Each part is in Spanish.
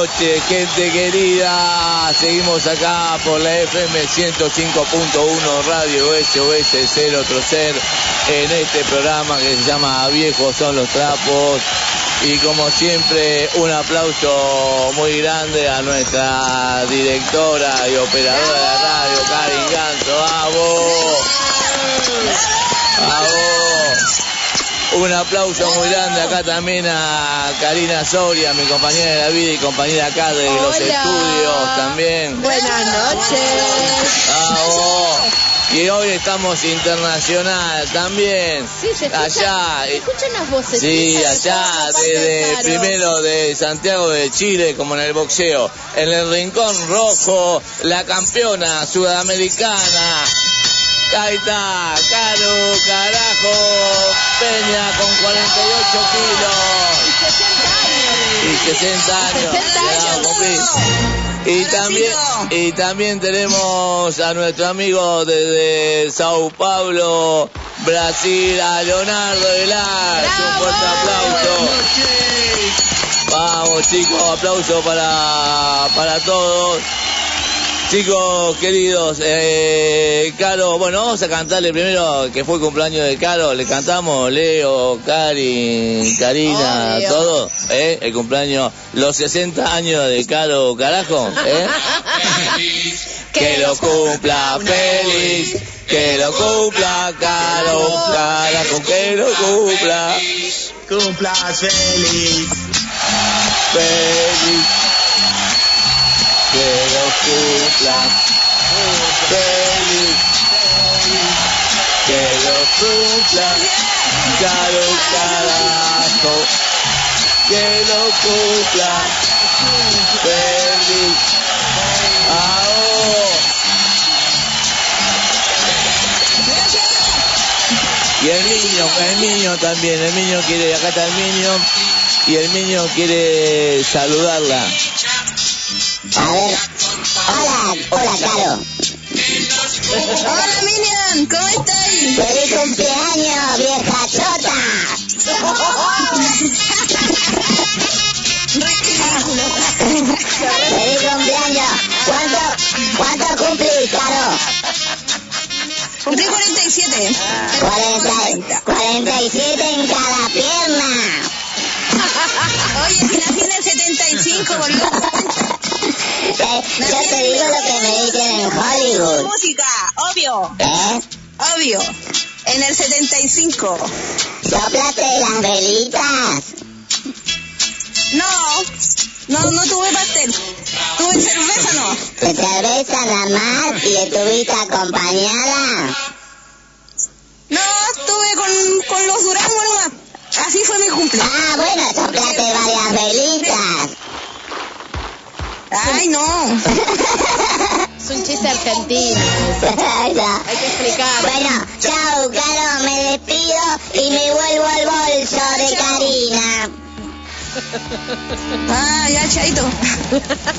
Noches, gente querida. Seguimos acá por la FM 105.1 Radio SOS 0 Trocer en este programa que se llama Viejos son los trapos. Y como siempre, un aplauso muy grande a nuestra directora y operadora de radio, Karin Ganto. ¡Vamos! ¡Vamos! Un aplauso muy grande acá también a Karina Soria, mi compañera de la vida y compañera acá de los estudios también. Buenas noches. Y hoy estamos internacional también. Sí, se escucha, allá. se escuchan las voces. Sí, allá, desde primero de Santiago de Chile, como en el boxeo. En el Rincón Rojo, la campeona sudamericana. Ahí está, Caro, carajo, Peña con 48 kilos. Y 60 años. 60 años. Ya, papi. Y también, y también tenemos a nuestro amigo desde Sao Paulo, Brasil, a Leonardo Velar. Un fuerte aplauso. Vamos chicos, aplauso para, para todos. Chicos queridos, eh, Caro, bueno, vamos a cantarle primero que fue el cumpleaños de Caro, le cantamos Leo, Cari, Karina, Obvio. todo, ¿eh? El cumpleaños, los 60 años de Caro, carajo, ¿eh? que lo cumpla feliz, que lo cumpla Caro, carajo, que lo cumpla Cumplas feliz. feliz, que lo cumpla feliz, que lo cumpla Caro, carajo, que lo cumpla feliz. Ahora. Y el niño, el niño también, el niño quiere, acá está el niño, y el niño quiere saludarla. A Hola, hola, Caro. ¡Feliz cumpleaños, vieja chota! ¡Feliz cumpleaños! ¿Cuánto, cuánto cumplís, Caro? Cumplí 47. 40, 47 en cada pierna. Oye, si nací en el 75, boludo. Eh, yo te digo lo que me dicen en Hollywood. Música, obvio, ¿Eh? obvio. En el 75. ¿Soplaste las velitas? No, no, no tuve pastel. Tuve cerveza, no. ¿De cerveza nada más y estuviste acompañada? No, estuve con, con los durangos nomás. Así fue mi cumpleaños. Ah, bueno, soplaste varias velitas. Ay, no. Es un chiste argentino. Hay que explicar. Bueno, chau, Caro, me despido y me vuelvo al bolso de Karina. Ah, ya, chaito.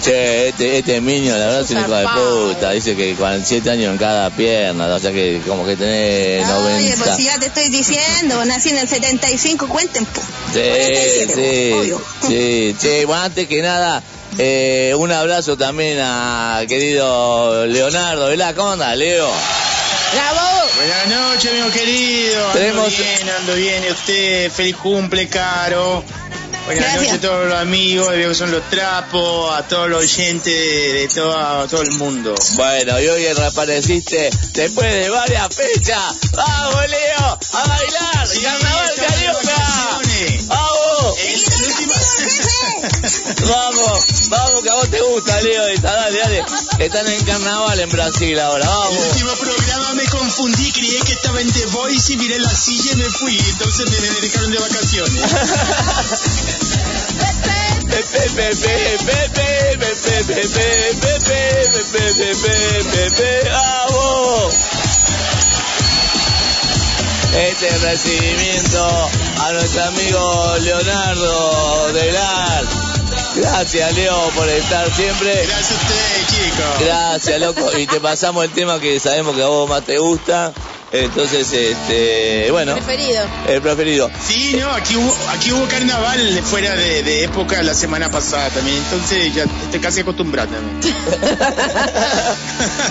Che, este, este niño, la verdad, es un hijo de puta. Dice que 47 años en cada pierna, o sea que como que tenés Oye, pues 90. si ya te estoy diciendo, nací en el 75, cuenten, po. Sí, 47, sí, obvio. sí, sí. Bueno, antes que nada, eh, un abrazo también a querido Leonardo, ¿verdad? ¿Cómo anda, Leo? ¡Bravo! Buenas noches, amigo querido. Ando Tenemos- bien, ando bien. ¿Y usted? Feliz cumple, Caro. Buenas Gracias. noches a todos los amigos, que son los trapos, a todos los oyentes de, de todo, todo el mundo. Bueno, y hoy reapareciste después de varias fechas. ¡Vamos, Leo! ¡A bailar! Sí, ¡Carnaval Carioca! ¡Vamos! Vamos, vamos, que a vos te gusta, Leo. Esa, dale, dale. Están en carnaval en Brasil ahora, vamos. El último programa me confundí, creí que estaba en The Voice y miré la silla y me fui. Entonces me dedicaron de vacaciones. ¡Vamos! Este recibimiento a nuestro amigo Leonardo Delar. Gracias, Leo, por estar siempre. Gracias a ustedes, chicos. Gracias, loco. Y te pasamos el tema que sabemos que a vos más te gusta. Entonces, este, bueno, Preferido. el preferido. Sí, no, aquí hubo, aquí hubo carnaval fuera de, de época la semana pasada también, entonces ya estoy casi acostumbrado también.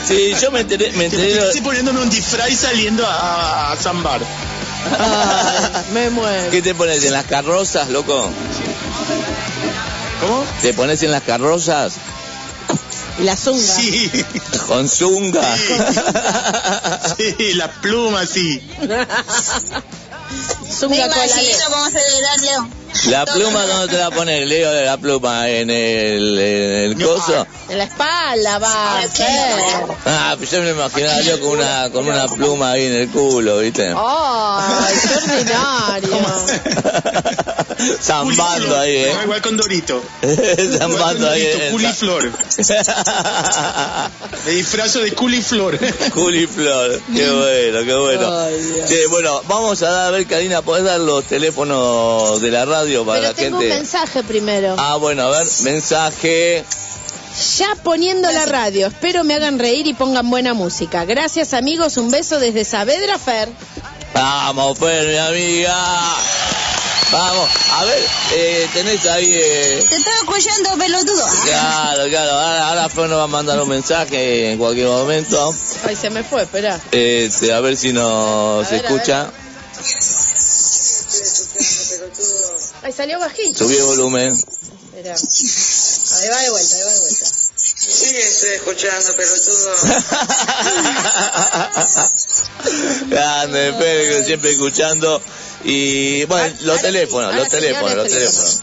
Sí, yo me enteré, me Estoy enteré. casi poniéndome un disfraz y saliendo a, a, a zambar. Ay, me muero. ¿Qué te pones en las carrozas, loco? ¿Cómo? ¿Te pones en las carrozas Y la zunga. Sí, con zunga? sí, la pluma, sí. Zunga con cómo celebrar, Leo. ¿La pluma dónde te la pones, Leo? ¿La pluma en el, en el No, coso? En la espalda va a ser. Ah, pues yo me imaginaba yo con una, con una pluma ahí en el culo, ¿viste? ¡Ay, qué ordinario! Zambando ahí, ¿eh? Ah, Igual con Dorito. Zambando ahí. Dorito, en- culiflor. Me disfrazo de culiflor. Culiflor, qué bueno, qué bueno. Sí, bueno, vamos a dar, a ver, Karina, ¿podés dar los teléfonos de la radio para Pero la tengo un gente? mensaje primero. Ah, bueno, a ver, mensaje. Ya poniendo la radio, espero me hagan reír y pongan buena música. Gracias amigos, un beso desde Saavedra Fer. Vamos, pues, mi amiga. Vamos, a ver, eh, tenés ahí. Eh, Te estoy escuchando, pelotudo. claro, claro, ahora, ahora Fer nos va a mandar un mensaje en cualquier momento. Ay, se me fue, espera. Este, a ver si nos ver, escucha. Ay, salió bajito. Subí el volumen. Espera. Ahí va de vuelta, ahí va de vuelta. Sí, estoy escuchando, pelotudo. Grande, que siempre escuchando. Y bueno, Ah, los ahora teléfonos, los teléfonos, los el teléfonos.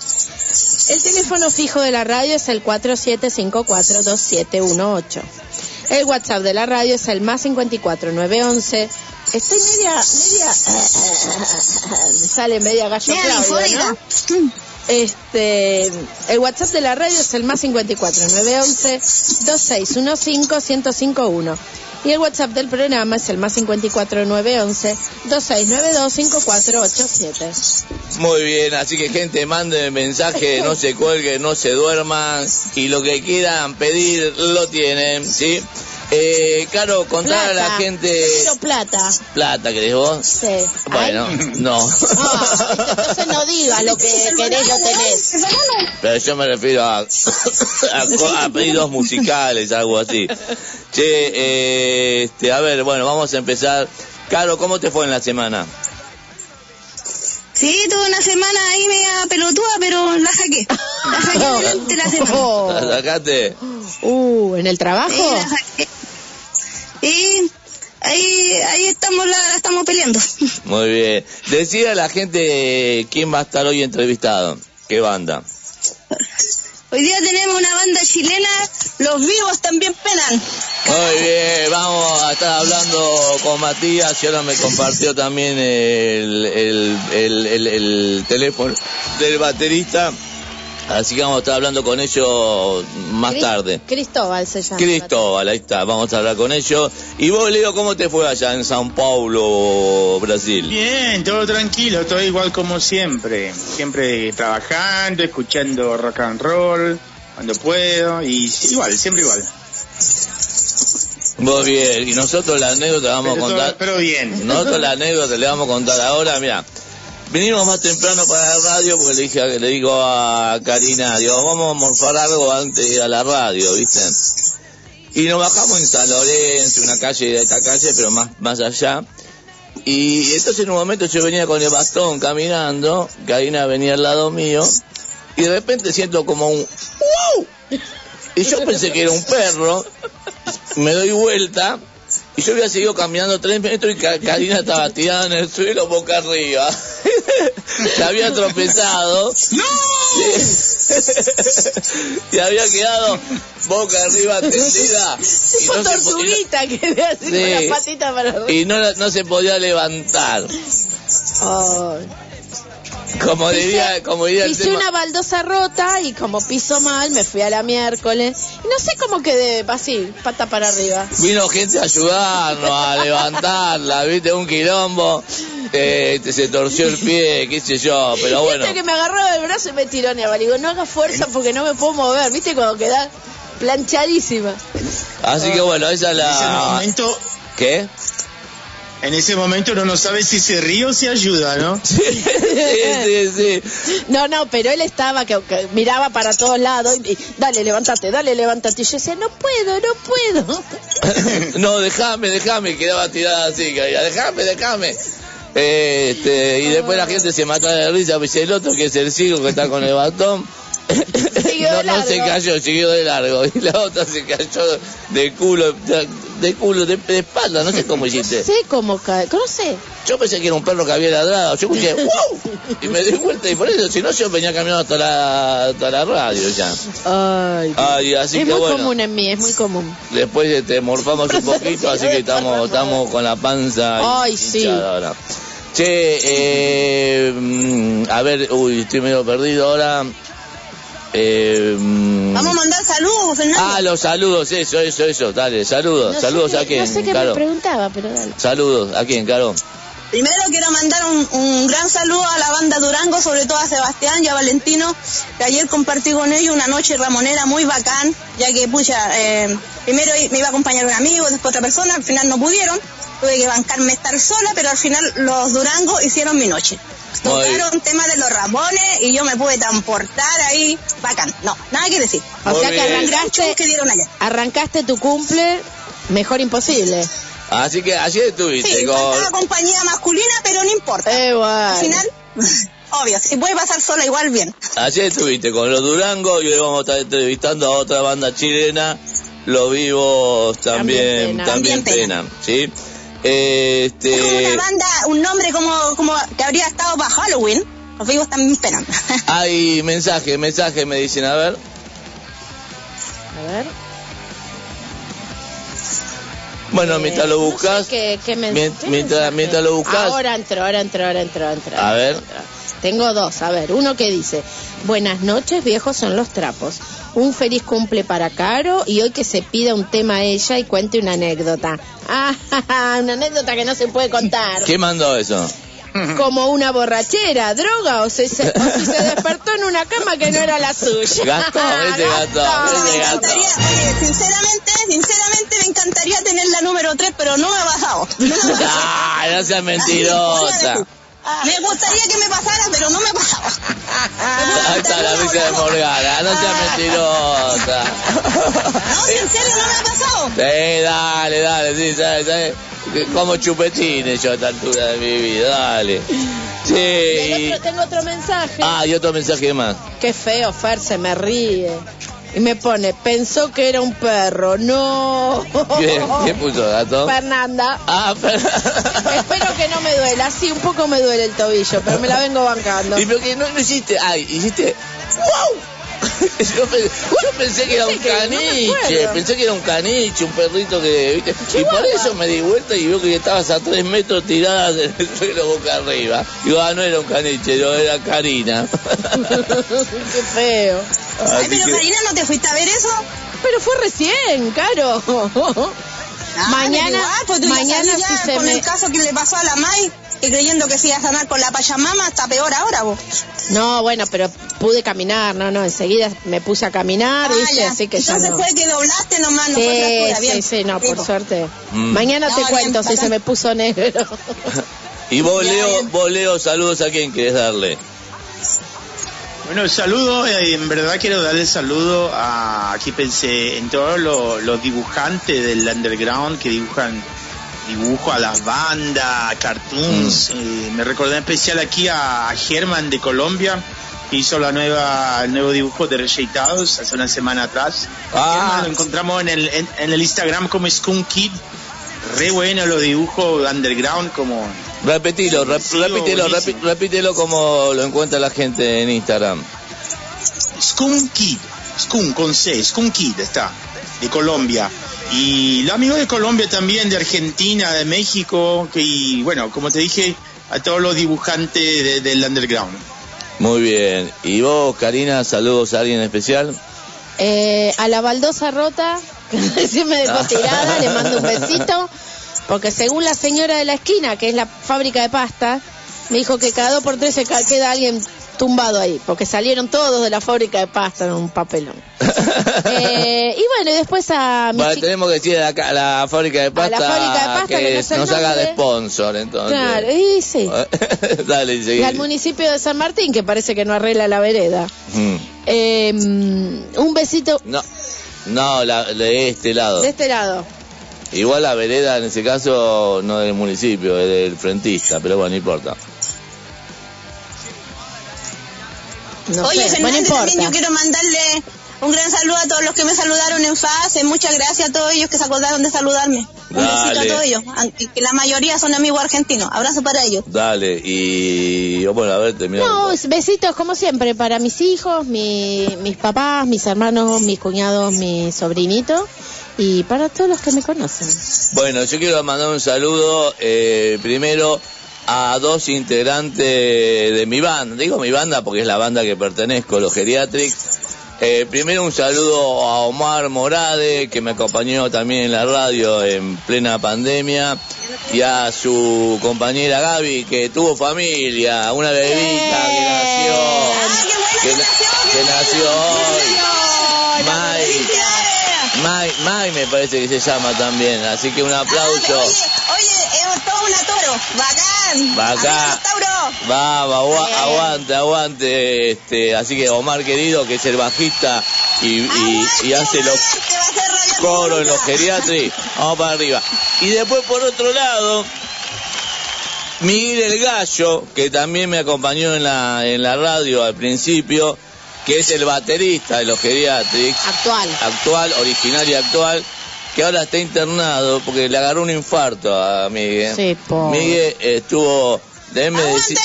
El teléfono fijo de la radio es el 47542718. El WhatsApp de la radio es el más 54911. Estoy media, media, me sale media gallo difónica. ¿no? Este, el WhatsApp de la radio es el más 54911 2615 1051. Y el WhatsApp del programa es el más 54911 2692 5487. Muy bien, así que gente, manden mensaje, no se cuelguen, no se duerman y lo que quieran pedir lo tienen, ¿sí? Eh, Caro, contar a la gente... Quiero plata. Plata, ¿querés vos? Sí. Bueno, Ay. no. Ah, entonces no digas lo que querés, lo tenés. Pero yo me refiero a, a, pedidos musicales, algo así. Che, eh, este, a ver, bueno, vamos a empezar. Caro, ¿cómo te fue en la semana? Sí, tuve una semana ahí media pelotuda, pero la saqué. La saqué adelante la semana. ¿La sacaste? Uh, ¿en el trabajo? Sí, la saqué. Y ahí, ahí estamos, la, estamos peleando. Muy bien. Decía a la gente quién va a estar hoy entrevistado. ¿Qué banda? Hoy día tenemos una banda chilena, Los Vivos también penan. Muy bien, vamos a estar hablando con Matías y ahora me compartió también el, el- el teléfono del baterista. Así que vamos a estar hablando con ellos más tarde. Cristóbal se llama. Cristóbal, ahí está, vamos a hablar con ellos. Y vos, Leo, ¿cómo te fue allá en Sao Paulo, Brasil? Bien, todo tranquilo, todo igual como siempre. Siempre trabajando, escuchando rock and roll cuando puedo y igual, siempre igual. Vos bien, y nosotros la anécdota vamos Pero, a todo- contar. pero bien. Nosotros la anécdota le vamos a contar ahora, mira. Vinimos más temprano para la radio porque le dije le digo a Karina, digo, vamos a morfar algo antes de ir a la radio, ¿viste? Y nos bajamos en San Lorenzo, una calle de esta calle, pero más, más allá. Y entonces en un momento yo venía con el bastón caminando, Karina venía al lado mío, y de repente siento como un ¡Wow! Y yo pensé que era un perro, me doy vuelta, y yo había seguido caminando tres metros y Ka- Karina estaba tirada en el suelo boca arriba. Se había tropezado. ¡No! y había quedado boca arriba tendida. Y Tipo no se y no- tortuguita que le con Sí. la patita para arriba. y no, no se podía levantar. Ay. Como diría, como diría el Pisé tema. una baldosa rota y como piso mal me fui a la miércoles. Y no sé cómo quedé, así, pata para arriba. Vino gente a ayudarnos, a levantarla, viste, un quilombo, eh, se torció el pie, qué sé yo, pero bueno. Viste que me agarraba el brazo y me tiró ni a Digo, no hagas fuerza porque no me puedo mover. Viste cuando quedás planchadísima. Así que bueno, esa es la... momento, ¿Qué? En ese momento uno no sabe si se ríe o se ayuda, ¿no? Sí, sí, sí. No, no, pero él estaba que, que miraba para todos lados y, y, dale, levántate, dale, levántate. Y yo decía, no puedo, no puedo. No, déjame, déjame, quedaba tirada así, caía, déjame, déjame. Este, y después la gente se mata de risa, pues el otro que es el ciego que está con el batón. Siguió no, no se cayó, siguió de largo. Y la otra se cayó de culo, de, culo, de, de espalda, no sé cómo No hiciste. sé cómo cae, no sé. Yo pensé que era un perro que había ladrado. Yo escuché, ¡wow! Y me di vuelta y por eso, si no, yo venía caminando hasta la, hasta la radio ya. Ay, Ay, así es que muy bueno. común en mí, es muy común. Después este, morfamos un poquito, así que estamos, estamos con la panza. Ay, sí. ahora. Che, eh, mm, a ver, uy, estoy medio perdido ahora. Eh, Vamos a mandar saludos, Fernando. ah, los saludos, eso, eso, eso, dale, saludos, No saludos a quién, No sé qué me preguntaba, pero dale. Saludos, ¿a quién, Caro? Primero quiero mandar un, un gran saludo a la banda Durango, sobre todo a Sebastián y a Valentino, que ayer compartí con ellos una noche ramonera muy bacán, ya que, pucha, eh, primero i- me iba a acompañar un amigo, después otra persona, al final no pudieron, tuve que bancarme estar sola, pero al final los Durango hicieron mi noche. Tocaron tema de los ramones y yo me pude transportar ahí, bacán, no, nada que decir. O Muy sea que bien. Arrancaste, que dieron ayer. arrancaste tu cumple mejor imposible. Así que ayer estuviste Sí, con... faltaba compañía masculina, pero no importa. Eh, bueno. Al final, obvio, si puede pasar sola igual bien. Ayer estuviste con los Durango y hoy vamos a estar entrevistando a otra banda chilena, Los Vivos también, También también, Pena. penan, ¿sí? Es como Este, una banda, un nombre como, como que habría estado para Halloween. Los vivos también penan. hay mensaje, mensaje, me dicen, a ver. A ver. Bueno, Eh, mientras lo no sé buscas, qué- qué mientras, mensaje. mientras lo buscas, Ahora entró, ahora entró, ahora entró, entró, entró. A ver. entró. Tengo dos, a ver, uno que dice, buenas noches, viejos son los trapos. Un feliz cumple para Caro y hoy que se pida un tema a ella y cuente una anécdota. Ah, una anécdota que no se puede contar. ¿qué mandó eso? como una borrachera, droga o, se, se- o si se despertó en una cama que no era la suya. Gato, ese gato, ese Me gato. encantaría, oye, sinceramente, sinceramente me encantaría tener la número 3, pero no me ha pasado. No me ha pasado. Ay, no seas mentirosa. Me gustaría que me pasara, pero no me ha pasado. Ahí está la risa de Morgana, no seas mentirosa. No, si en serio no me ha pasado. Sí, dale, dale, sí, sabes, sabes. Como chupetines yo a esta altura de mi vida, dale. Sí. Otro, tengo otro mensaje. Ah, y otro mensaje más. Qué feo, Fer, se me ríe. Y me pone, pensó que era un perro. No. ¿Quién, quién puso gato? Fernanda. Ah, pero... Espero que no me duela. Sí, un poco me duele el tobillo, pero me la vengo bancando. ¿Y pero que no, no hiciste? Ay, hiciste... ¡Wow! Yo, pe- yo pensé que era un no caniche, pensé que era un caniche, un perrito que, ¿viste? Y por eso me di vuelta y veo que estabas a tres metros tirada en el suelo boca arriba. Digo, ah, no era un caniche, no, era Karina. Qué feo. Ay, pero que- Karina, ¿no te fuiste a ver eso? Pero fue recién, caro. Ah, Mañana- igual, pues tú ya mañana ya se con me- el caso que le pasó a la Mai, que creyendo que se iba a sanar con la payamama, está peor ahora vos. No, bueno, pero pude caminar, no, no, enseguida me puse a caminar, Ah, ¿viste? ya. Así que ya Entonces no. fue que doblaste nomás, no fue Sí, bien. sí, sí, no, por suerte. Mm. Mañana No, te bien, cuento si se me puso negro. Y vos, Ya, Leo, vos, Leo, saludos a quien querés darle. Bueno, saludo, eh, en verdad quiero darle saludo a, aquí pensé, en todos los, los dibujantes del underground que dibujan dibujo a las bandas, cartoons. eh, me recordé en especial aquí a German de Colombia, que hizo la nueva, el nuevo dibujo de Rejeitados hace una semana atrás. Ah. Lo encontramos en el, en, en el Instagram como Skunk Kid. Re bueno los dibujos underground como Repetilo, repítelo, repítelo como lo encuentra la gente en Instagram. Skunk Kid, Skunk con C, Skunk Kid está, de Colombia. Y los amigos de Colombia también, de Argentina, de México, que, y bueno, como te dije, a todos los dibujantes de- del underground. Muy bien. ¿Y vos, Karina, saludos a alguien especial? Eh, a la baldosa rota, que recién me dejó tirada, le mando un besito, porque según la señora de la esquina, que es la fábrica de pasta, me dijo que cada dos por tres se queda alguien tumbado ahí, porque salieron todos de la fábrica de pasta en un papelón. Eh, y bueno, y después a mi Bueno, tenemos que decir a la, a la fábrica de pasta, fábrica de pasta, que nos haga de sponsor, entonces. Claro, y sí. Dale. Y al municipio de San Martín, que parece que no arregla la vereda. Mm. Eh, un besito No, no, la, de este lado. de este lado. Igual la vereda en ese caso no del municipio, es del frentista, pero bueno, no importa. No Oye, sé, Fernández, no también yo quiero mandarle un gran saludo a todos los que me saludaron en fase. Muchas gracias a todos ellos que se acordaron de saludarme. Un besito a todos ellos, aunque que la mayoría son amigos argentinos. Abrazo para ellos. Dale, y bueno, a ver, termina. No, besitos como siempre para mis hijos, mi- mis papás, mis hermanos, mis cuñados, mis sobrinitos y para todos los que me conocen. Bueno, yo quiero mandar un saludo eh, primero a dos integrantes de mi banda. Digo mi banda porque es la banda que pertenezco, los Geriatrics. Eh, primero un saludo a Omar Morade, que me acompañó también en la radio en plena pandemia, y a su compañera Gaby, que tuvo familia, una bebita que nació, ¡Ah, qué buena que, que nació hoy. Mai. Mai, me parece que se llama también, así que un Ah, aplauso. Oye, oye, es una toro. Bacán. Bacán. Tauro. Vamos, Bien. aguante, aguante. Este, así que Omar querido, que es el bajista y, y- y Aguante, hace los coros en los geriatri, vamos para arriba. Y después por otro lado, Miguel el Gallo, que también me acompañó en la, en la radio al principio, que es el baterista de los geriatrics, Actual. actual, original y actual, que ahora está internado porque le agarró un infarto a Miguel. Sí, pobre. Miguel estuvo, déjeme ¡Aguante, decir,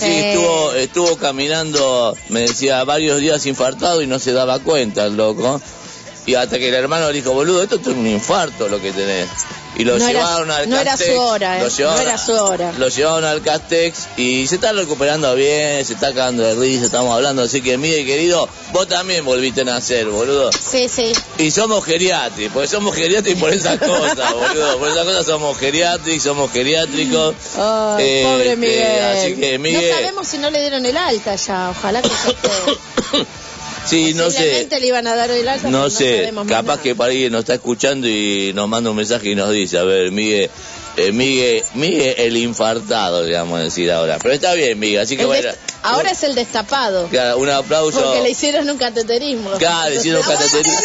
Sí. estuvo, estuvo caminando, me decía, varios días infartado y no se daba cuenta el loco. Y hasta que el hermano le dijo, boludo, esto es un infarto lo que tenés. Y lo No era- llevaron al no era su Castex, hora, eh, lo llevaron no era su hora. Lo llevaron al Castex y se está recuperando bien, se está cagando de risa, estamos hablando, así que Miguel querido, vos también volviste a nacer, boludo. Sí, sí. Y somos geriátricos, porque somos geriátricos por esas cosas, boludo. Por esas cosas somos geriátricos, somos geriátricos. Eh, pobre eh, Miguel. así que, Miguel- No sabemos si no le dieron el alta ya. Ojalá que ya esté. Sí, no sé. Le iban a dar alta. pero No sé, capaz que para alguien nos está escuchando y nos manda un mensaje y nos dice, a ver, Miguel, eh, Miguel, Miguel el infartado, a decir ahora. Pero está bien, Miguel, así que bueno. Ahora es el destapado. Claro, un aplauso. Porque le hicieron un cateterismo. Claro, le hicieron cateterismo.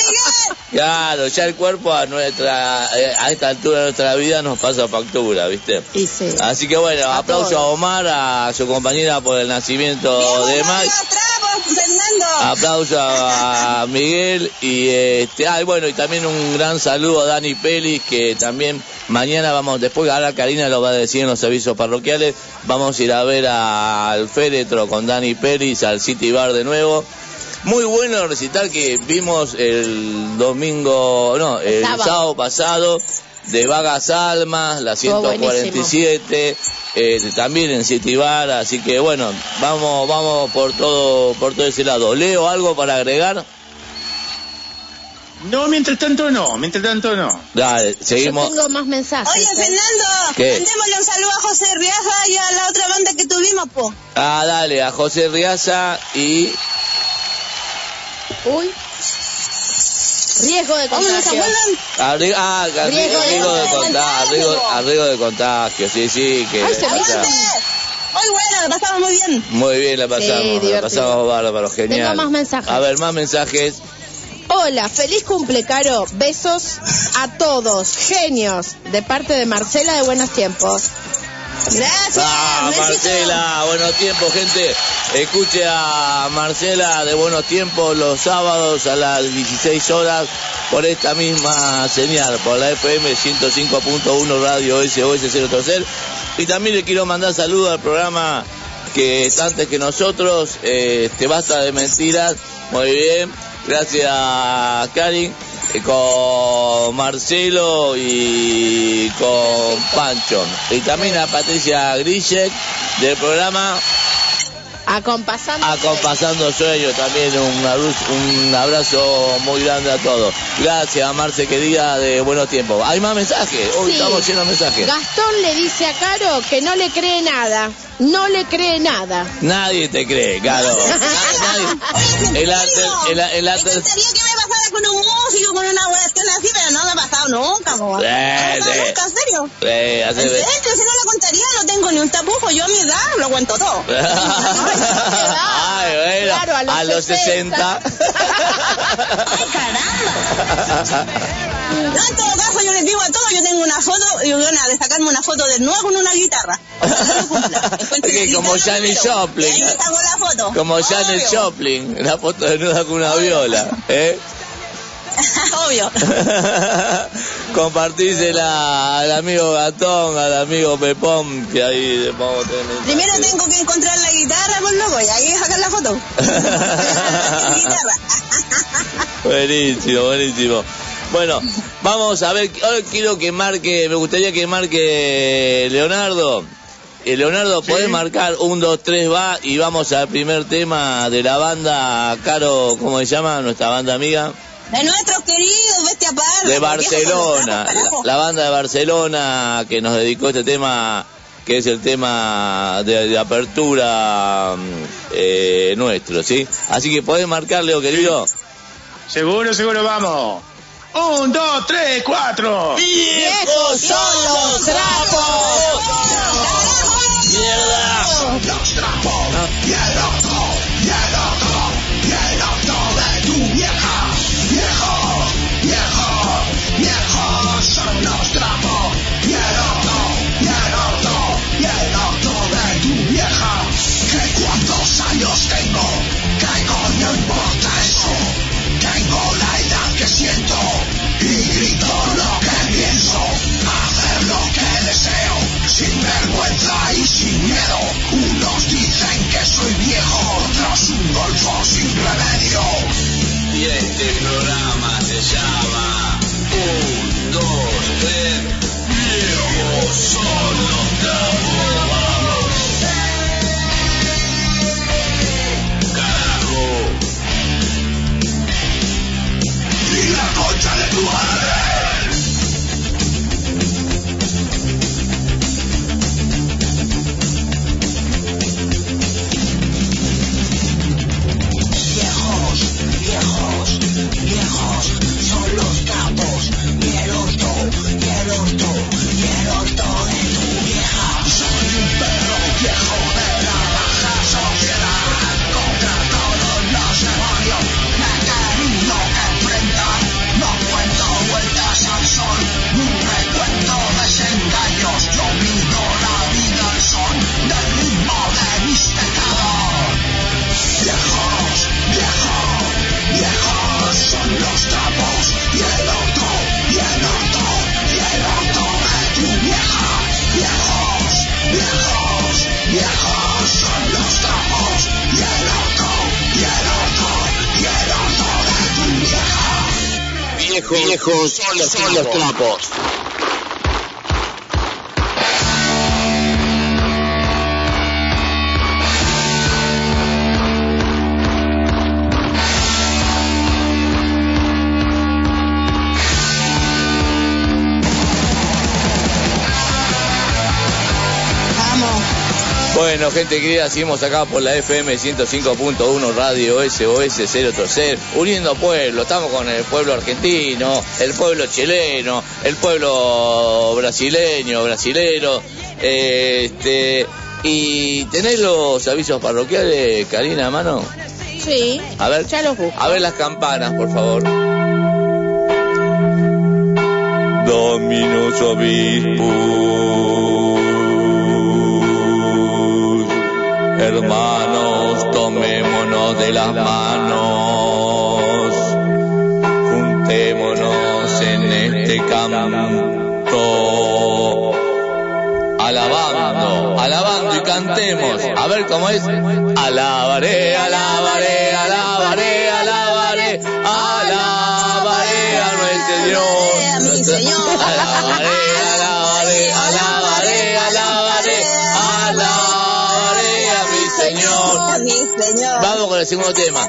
Claro, ya el cuerpo a nuestra, eh, a esta altura de nuestra vida nos pasa factura, ¿viste? Y sí. Así que bueno, A aplauso todos. a Omar, a su compañera por el nacimiento de. Fernando. Aplauso a Miguel y este, ah, bueno, y también un gran saludo a Dani Pelis que también mañana vamos, después ahora Karina lo va a decir en los servicios parroquiales, vamos a ir a ver al féretro con Dani Pelis al City Bar de nuevo. Muy bueno el recital que vimos el domingo, no, el Sábado. sábado, pasado de Vagas Almas, la Estuvo buenísimo. 147, eh, también en City Bar, así que bueno, vamos, vamos por todo, por todo ese lado. Leo algo para agregar. No, mientras tanto no, mientras tanto no. Dale, Yo seguimos. tengo más mensajes. Oye, ¿eh? Fernando, ¿Qué? mandémosle un saludo a José Riaja y a la otra banda que tuvimos, po. Ah, dale, a José Riaza y Uy. Riesgo de ¿Cómo nos contagio. acuerdan? a Ri- ah, a Ri- Riesgo de riesgo de contagio. contagio, riesgo- a riesgo de contagio, sí, sí, que Ay, se o sea, ¡Aguante! Muy buena, la pasamos muy bien. muy bien la pasamos, la pasamos bárbaro, genial. Tengo más mensajes. A ver, más mensajes. Hola, feliz cumple, Caro. Besos a todos, genios, de parte de Marcela de Buenos Tiempos. Gracias. Ah. Marcela, buenos tiempos, gente. Escuche a Marcela de Buenos Tiempos los sábados a las 16 horas por esta misma señal, por la FM 105.1 Radio SOS 030. Y también le quiero mandar saludos al programa que está antes que nosotros, eh, Te Basta de Mentiras. Muy bien, gracias Karin. eh, Con Marcelo y con Pancho. Y también a Patricia Grisek del programa Acompasando. Acompasando Sueños. También un abrazo, un abrazo muy grande a todos. Gracias, Marce, querida de Buenos Tiempos. ¿Hay más mensajes? Hoy Sí. estamos llenos de mensajes. Gastón le dice a Caro que no le cree nada. No le cree nada. Nadie te cree, claro. Nadie. El arte, el, el Me arte, encantaría que me pasara con un músico, con una cuestión así, pero no me ha pasado nunca, po. Eh, No me ha pasado sí. nunca, en serio. eh, En serio, si no lo contaría, no tengo ni un tapujo. Yo a mi edad lo cuento todo. Ay, bueno, Claro, a los a los 60. 60. ¡Ay, caramba! No, en todo caso, yo les digo a todos, yo tengo una foto, y una de sacarme una foto desnuda con una guitarra. La como Janis Joplin. Ahí la foto. Como Obvio. Joplin, la foto de nuda con una viola. ¿eh? Obvio. Compartísela al amigo Gatón, al amigo Pepón, que ahí vamos a tener. Primero tengo que encontrar la guitarra, por loco, y ahí sacar la foto. Buenísimo, buenísimo. Bueno, vamos a ver, ahora quiero que marque, me gustaría que marque Leonardo. Eh, Leonardo, Sí. ¿podés marcar un, dos, tres, va? Y vamos al primer tema de la banda, Caro, ¿cómo se llama? Nuestra banda amiga. De nuestros queridos Bestia Parda. De Barcelona, la, la banda de Barcelona que nos dedicó este tema, que es el tema de, de apertura mm, eh, nuestro, ¿sí? Así que podés marcar, Leo, querido. Seguro, seguro, vamos. Un, dos, tres, cuatro. ¡Viejos son los trapos! ¡Mierda! Tengo la Java. Viejos, viejos son los, son los trapos. Bueno, gente querida, seguimos acá por la FM 105.1 Radio SOS 030, uniendo pueblos. Estamos con el pueblo argentino, el pueblo chileno, el pueblo brasileño, brasilero. eh, este, y tenés los avisos parroquiales, Karina, a mano. Sí. A ver, Ya los busco. a ver las campanas, por favor. Dominus Obispus. Hermanos, tomémonos de las manos. Juntémonos en este canto. Alabando, alabando y cantemos. A ver cómo es. Alabaré, alabaré, alabaré, segundo tema.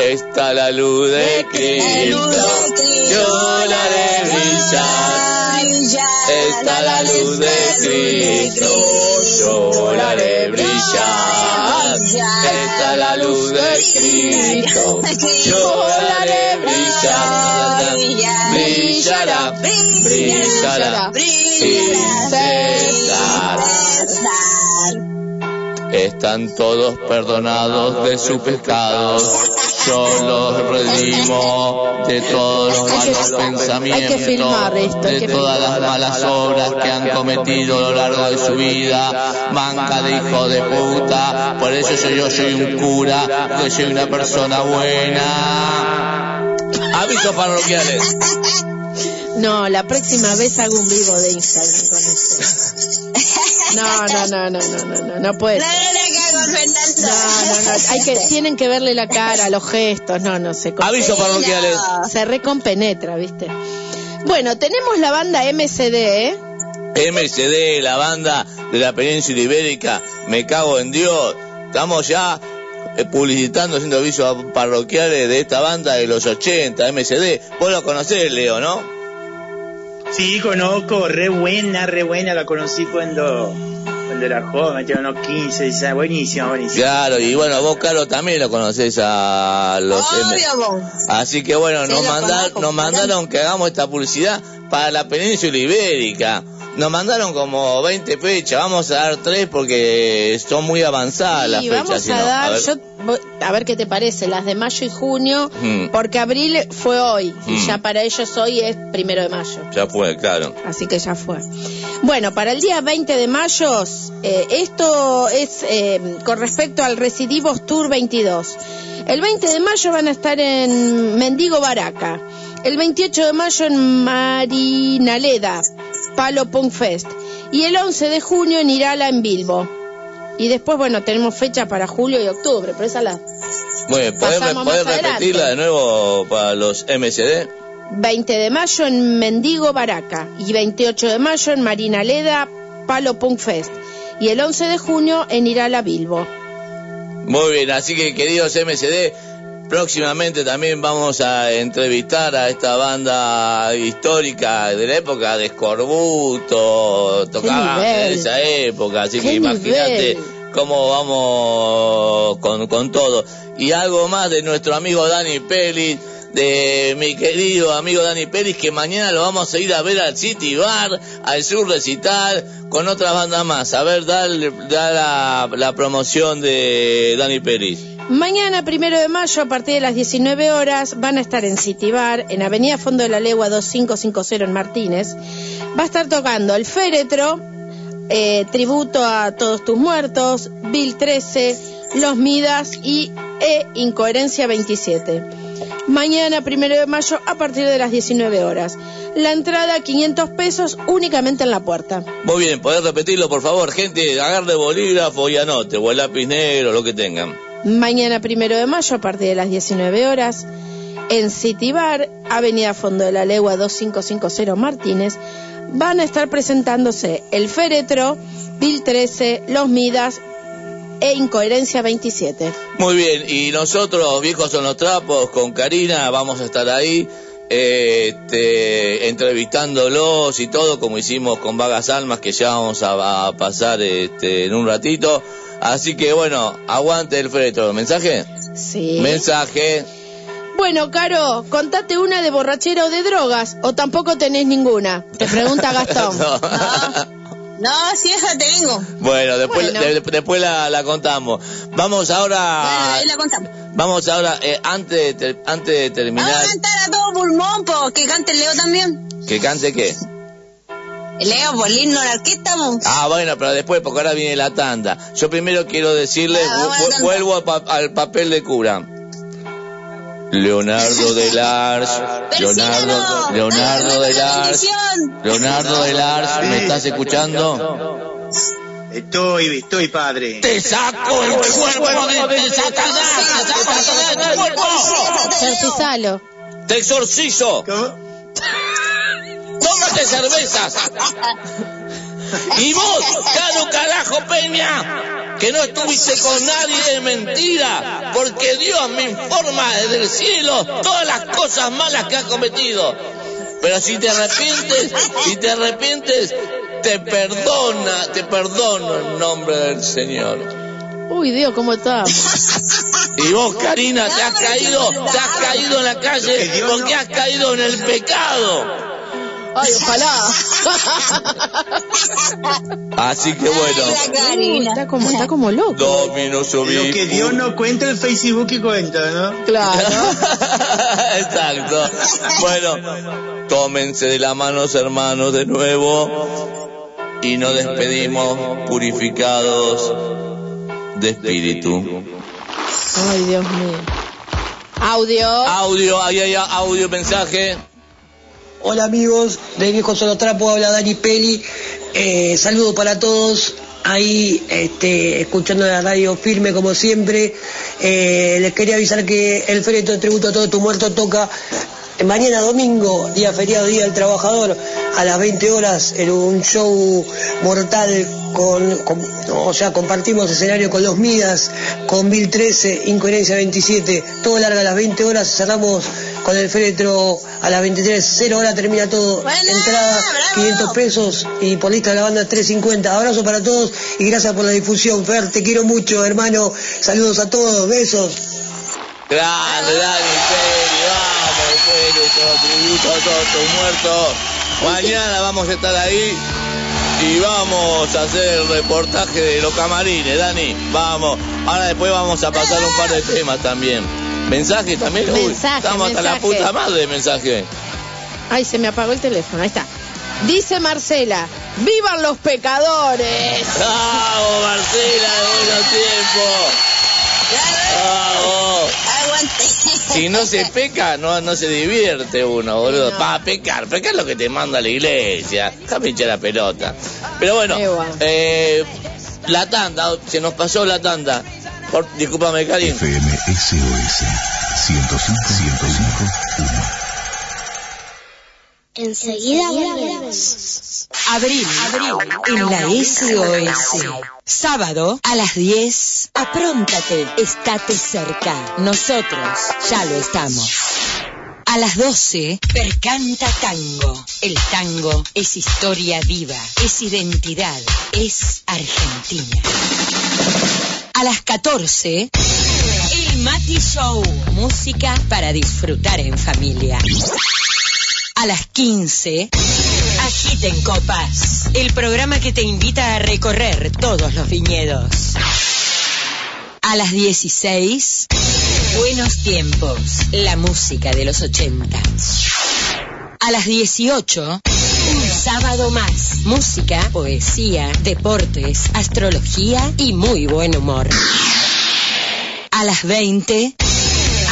Está la luz de Cristo, yo la haré brillar. Está la luz de Cristo, yo la haré brillar. Está la luz de Cristo, yo la haré brillar. Brillará, brillará, sin cesar. Están todos perdonados de sus pecados. Yo los redimo de todos los malos pensamientos, de todas las malas obras que han cometido a lo largo de su vida. Manca de hijo de puta. Por eso soy yo soy un cura, porque soy una persona buena. Avisos parroquiales. No, la próxima vez hago un vivo de Instagram con esto. No, no, no, no, no, no, no, no puede. No, no, no, hay que, tienen que verle la cara, los gestos, no, no sé. Avisos parroquiales. Se recompenetra, ¿viste? Bueno, tenemos la banda MCD, ¿eh? MCD, la banda de la península ibérica, me cago en Dios. Estamos ya eh, publicitando, haciendo avisos parroquiales de esta banda de los 80, MCD. Vos lo conocés, Leo, ¿no? Sí, conozco, re buena, re buena, la conocí cuando, cuando era joven, tenía unos 15, 16, buenísima, buenísima. Claro, y bueno, vos, Carlos, también lo conocés a los M- Obvio. Así que bueno, Sí, nos, lo manda- conozco, nos mandaron que hagamos esta publicidad para la península ibérica. Nos mandaron como 20 fechas, vamos a dar tres porque son muy avanzadas las fechas. vamos a dar, ver. yo, voy- a ver qué te parece, las de mayo y junio, Mm. porque abril fue hoy, y Mm. ya para ellos hoy es primero de mayo. Ya fue, claro. Así que ya fue. Bueno, para el día 20 de mayo, eh, esto es eh, con respecto al Recidivos Tour 22. El 20 de mayo van a estar en Mendigo Baraca. El 28 de mayo en Marinaleda, Palo Punk Fest. Y el 11 de junio en Irala, en Bilbo. Y después, bueno, tenemos fecha para julio y octubre, pero esa la Bueno, ¿podés, Pasamos podés más adelante. repetirla de nuevo para los MCD? 20 de mayo en Mendigo Baraca y 28 de mayo en Marinaleda Palo Punk Fest y el 11 de junio en Irala Bilbo. Muy bien, así que queridos MCD, próximamente también vamos a entrevistar a esta banda histórica de la época de Escorbuto, tocaban en esa época, así ¡Qué que imagínate cómo vamos con, con todo. Y algo más de nuestro amigo Dani Pelis, de mi querido amigo Dani Pelis, que mañana lo vamos a ir a ver al City Bar, al Sur Recital, con otras bandas más. A ver, da, da la, la promoción de Dani Pelis. Mañana, primero de mayo, a partir de las 19 horas, van a estar en City Bar, en Avenida Fondo de la Legua 2550 en Martínez. Va a estar tocando El Féretro, eh, Tributo a Todos Tus Muertos, Bill 13, Los Midas y E Incoherencia 27. Mañana, primero de mayo, a partir de las 19 horas. La entrada, 500 pesos, únicamente en la puerta. Muy bien, ¿podés repetirlo, por favor? Gente, agarre bolígrafo y anote, o el lápiz negro, lo que tengan. Mañana primero de mayo a partir de las 19 horas. en City Bar, Avenida Fondo de la Legua 2550 Martínez, van a estar presentándose El Féretro, Bill 13, Los Midas e Incoherencia 27. Muy bien, y nosotros, viejos son los trapos, con Karina, vamos a estar ahí. este, entrevistándolos y todo como hicimos con Vagas Almas que ya vamos a, a pasar este, en un ratito así que bueno aguante el féretro mensaje Sí. mensaje Bueno, Caro, contate una de borrachera o de drogas, o tampoco tenés ninguna. Te pregunta Gastón. No. No, si esa tengo. bueno después Bueno. de- después la, la contamos vamos Bueno, ahora ahí la contamos. vamos ahora eh, antes de ter- antes de terminar Vamos a cantar a todo pulmón, po, que cante Leo también. que cante qué Leo, por el himno anarquista. Ah, bueno, pero después, porque ahora viene la tanda. Yo primero quiero decirle, Ah, vu- vuelvo al, pa- al papel de cura. Leonardo de Lars, Leonardo. Leonardo de la Lars. Leonardo de Lars, ¿me estás escuchando? Estoy, estoy padre. Te saco el cuerpo de Satanás, te saco el cuerpo, te exorcizo, ¿Cómo? Tómate cervezas. Y vos, caro carajo Peña, que no estuviste con nadie de mentira, porque Dios me informa desde el cielo todas las cosas malas que has cometido. Pero si te arrepientes, si te arrepientes, te perdona, te perdono en nombre del Señor. Uy, Dios, ¿cómo está? Y vos, Karina, te has caído, te has caído en la calle porque has caído en el pecado. Ay, ojalá. Así que bueno. Uy, está como, está como loco. Domino Lo que Dios no cuenta, el Facebook y cuenta, ¿no? Claro. Exacto. Bueno, tómense de las manos, hermanos, de nuevo. Y nos despedimos purificados de espíritu. Ay, Dios mío. Audio. Audio, ahí hay audio, mensaje. Hola amigos de Viejo Solo Trapo, habla Dani Peli. Eh, saludo para todos. Ahí este, escuchando la radio firme como siempre. Eh, les quería avisar que el féretro de tributo a todo tu muerto toca mañana domingo, día feriado, Día del Trabajador, a las 20 horas en un show mortal con, con- o sea, compartimos escenario con los Midas, con Bill 13, Incoherencia 27, todo larga a las 20 horas, cerramos con el féretro a las 23, 0 horas termina todo, Buena, entrada bravo. 500 pesos y por lista de la banda 350, abrazo para todos y gracias por la difusión, Fer, te quiero mucho hermano, saludos a todos, besos. Grande, Dani Peri, vamos, Peri, todo tributo a todos tus muertos. Mañana vamos a estar ahí y vamos a hacer el reportaje de los camarines, Dani. Vamos. Ahora después vamos a pasar un par de temas también. ¿Mensajes también? Uy, Mensaje, estamos hasta la mensaje. puta madre de mensaje. Ay, se me apagó el teléfono. Ahí está. Dice Marcela, ¡vivan los pecadores! ¡Vamos, Marcela, de buenos tiempos! ¡Vamos! Aguante. Si no se peca, no, no se divierte uno, boludo. No. Para pecar, pecar es lo que te manda la iglesia. Déjame hinchar la pelota. Pero bueno. eh, la tanda, se nos pasó la tanda. Por, discúlpame, Karim. FM SOS 105 105 Enseguida volvemos. Abril, en la SOS. Sábado a las 10. Apróntate, estate cerca. Nosotros ya lo estamos. A las 12, Percanta Tango. El tango es historia viva, es identidad, es Argentina. A las 14, El Mati Show. Música para disfrutar en familia. A las 15, Agiten Copas, el programa que te invita a recorrer todos los viñedos. A las 16, Buenos Tiempos, la música de los 80. A las 18, un sábado más. Música, poesía, deportes, astrología y muy buen humor. A las 20,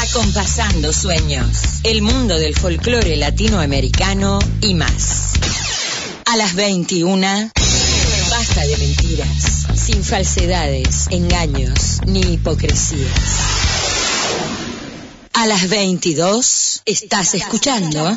Acompasando sueños, el mundo del folclore latinoamericano y más. A las 21, basta de mentiras, sin falsedades, engaños ni hipocresías. A las 22 estás escuchando.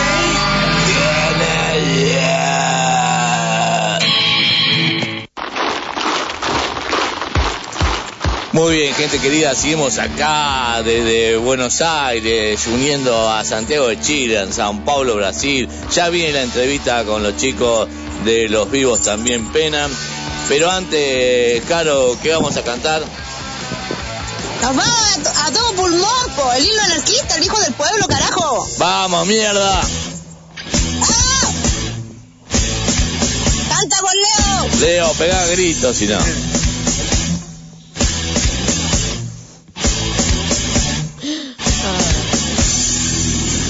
Muy bien, gente querida, seguimos acá desde Buenos Aires, uniendo a Santiago de Chile, en San Paulo, Brasil. Ya viene la entrevista con los chicos de Los Vivos también penan. Pero antes, Caro, ¿qué vamos a cantar? Vamos a, a todo pulmón, po, el hilo anarquista, el hijo del pueblo, carajo. ¡Vamos, mierda! Canta con Leo. Leo, pegá gritos, si no.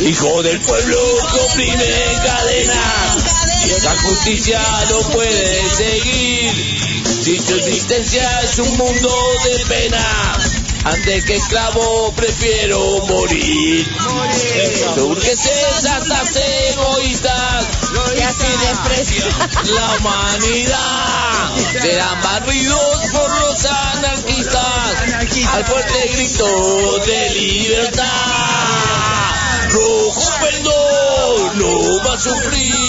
Hijo del pueblo en cadena. Y esa justicia no puede seguir. Si tu existencia es un mundo de pena. Antes que esclavo prefiero morir. Burgueses hartas egoístas Que así desprecian la humanidad. Serán barridos por los anarquistas al fuerte grito de libertad. Rojo no va a sufrir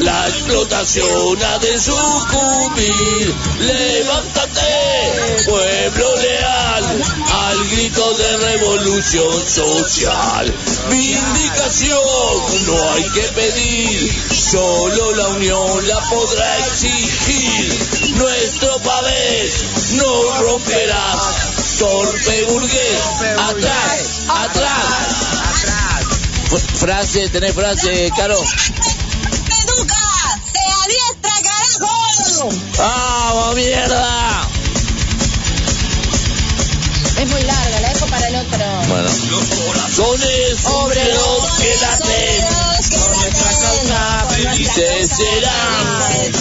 la explotación ha de sucumbir. Levántate, pueblo leal, al grito de revolución social. Vindicación no hay que pedir, solo la unión la podrá exigir. Nuestro pavés no romperás, torpe burgués, atrás, atrás. Frase, ¿tenés frase, Caro? Educa, se adiestra, carajo. ¡Vamos, mierda! Es muy larga, la dejo para el otro. Bueno. Los corazones obreros que laten Por nuestra causa felices serán.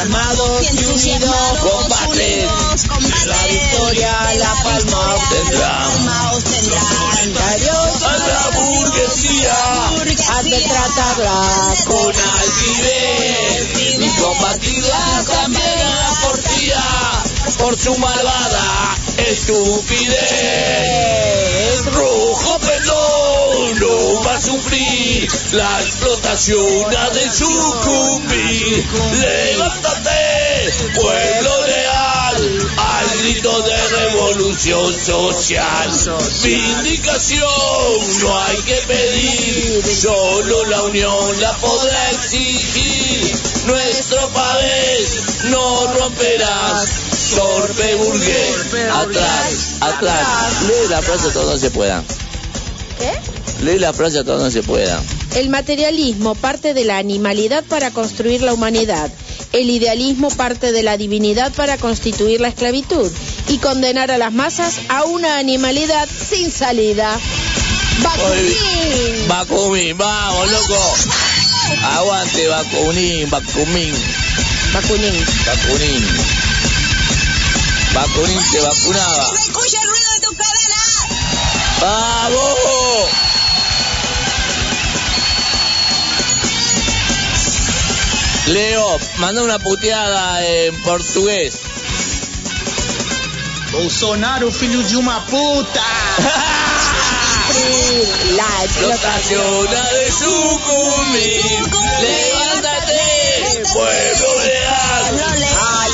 Armados y unidos combaten. La victoria la palma obtendrán. Adiós. A la burguesía has de tratarla con altivez y combatirla también a porfía por su malvada estupidez. Rojo perdón no va a sufrir la explotación ha de sucumbir. Levántate, pueblo de revolución social. Vindicación no hay que pedir, solo la unión la podrá exigir. Nuestro pavés no romperás, torpe burgués. Atrás, atrás. Lee la frase todo donde se pueda. ¿Qué? Lee la frase todo donde se pueda. El materialismo parte de la animalidad para construir la humanidad. El idealismo parte de la divinidad para constituir la esclavitud y condenar a las masas a una animalidad sin salida. Bakunin. Bakumin, vamos, loco. Aguante Bakunin, Bakumin, Bakunin. Bakunin. Bakunin se vacunaba. ¡Se escucha el ruido de tu cadena! ¡Vamos! Leo, manda una puteada en portugués. Bolsonaro, filho de uma puta! La Explotación de sucumbir. Levántate, pueblo leal.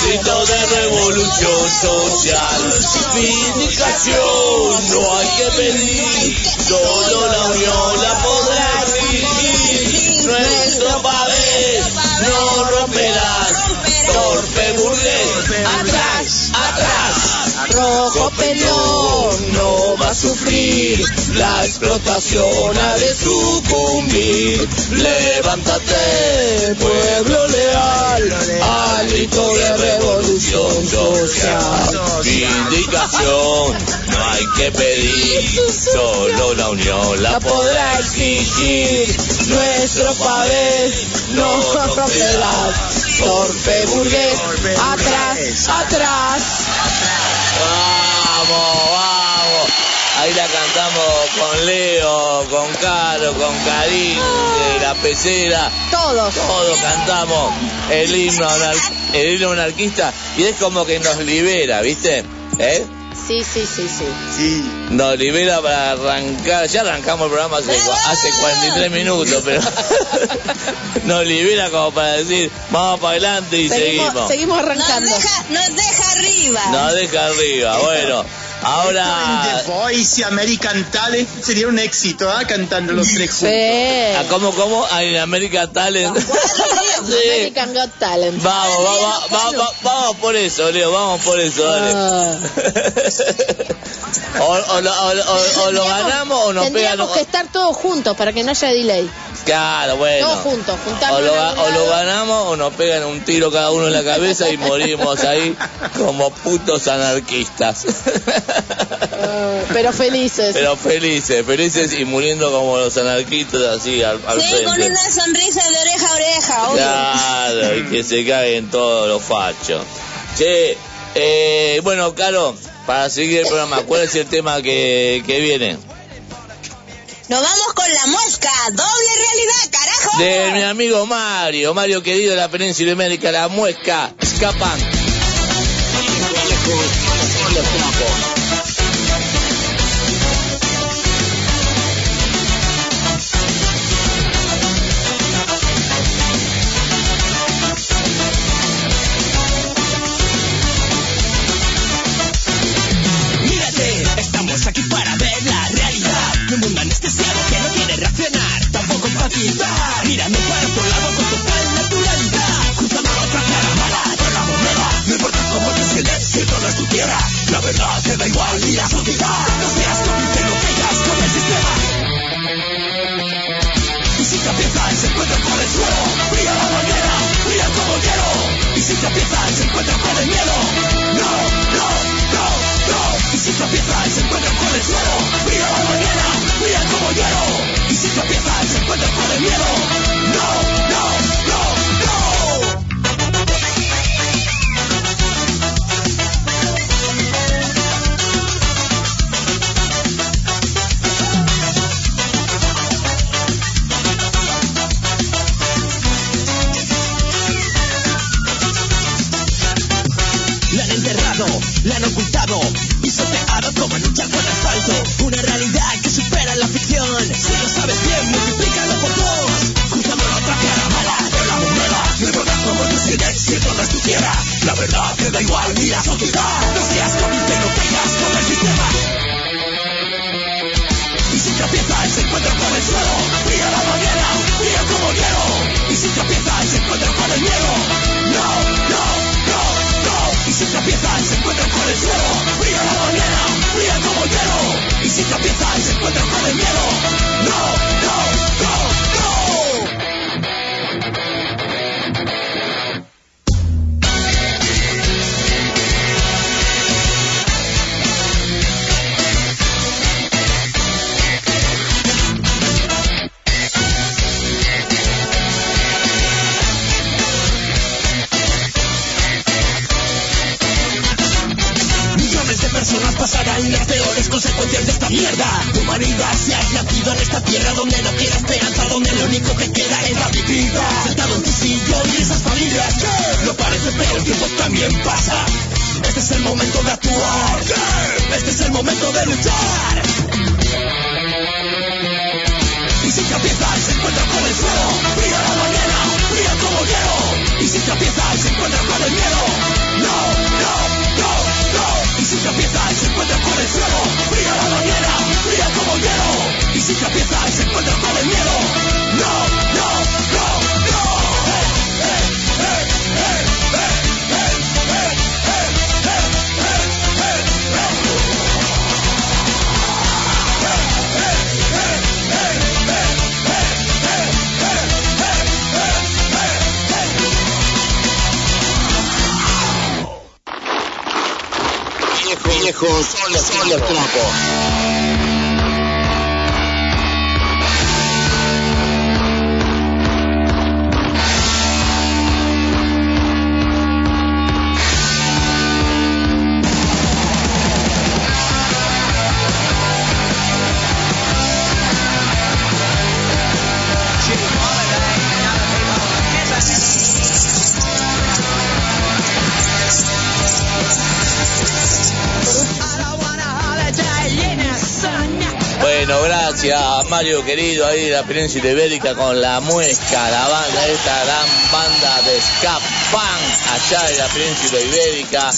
Grito de revolución social. Vindicación, no hay que pedir. Solo la unión la podrá exigir. Nuestro papel no romperás. Torpe burgués, atrás, atrás. No va a sufrir, la explotación ha de sucumbir. Levántate, pueblo leal, al de revolución social. Vindicación, no hay que pedir, solo la unión la podrá exigir. Nuestro papel no romperá, torpe burgués, atrás, atrás. Vamos, vamos. Ahí la cantamos con Leo, con Caro, con Karim, de la pecera. Todos. Todos cantamos el himno, el himno anarquista y es como que nos libera, ¿viste? ¿Eh? Sí, sí, sí, sí. Sí. Nos libera para arrancar. Ya arrancamos el programa hace, hace 43 minutos, pero nos libera como para decir, vamos para adelante y Seguimos, seguimos. seguimos Nos arrancando. deja, nos deja arriba. Nos deja arriba. Bueno, ahora. The Voice y American Talent sería un éxito, ¿ah? Cantando los tres juntos. Sí. Ah, ¿Cómo, cómo? Ah, En American Talent. Sí. American Got Talent. Vamos, vamos, vamos, vamos por eso, Leo, vamos por eso, dale. Ah. O, o lo- o- o- o lo ganamos o nos pegan. Tendríamos que estar todos juntos para que no haya delay. Claro, bueno. Todos juntos, O lo, o ganamos o nos pegan un tiro cada uno en la cabeza y morimos ahí como putos anarquistas. Ah, Pero felices. Pero felices, felices y muriendo como los anarquistas así al, al Sí, con una sonrisa de oreja a oreja, obvio. Claro, y que se caguen todos los fachos. Che, eh, bueno, Caro, para seguir el programa, ¿cuál es el tema que, que viene? Nos vamos con la mosca, doble realidad, carajo. De mi amigo Mario, Mario querido de la península ibérica, la muesca, escapan. Si te empieza se encuentra con el suelo, fría la mañana, fría como hielo. Y si te empieza se encuentra con el miedo, no, no, no, no. Y si te empieza se encuentra con el suelo, fría la mañana, fría como hielo. Y si te empieza se encuentra con el miedo, los trapos. Gracias Mario querido ahí de la península ibérica con la muesca, la banda, esta gran banda de ska allá de la península ibérica.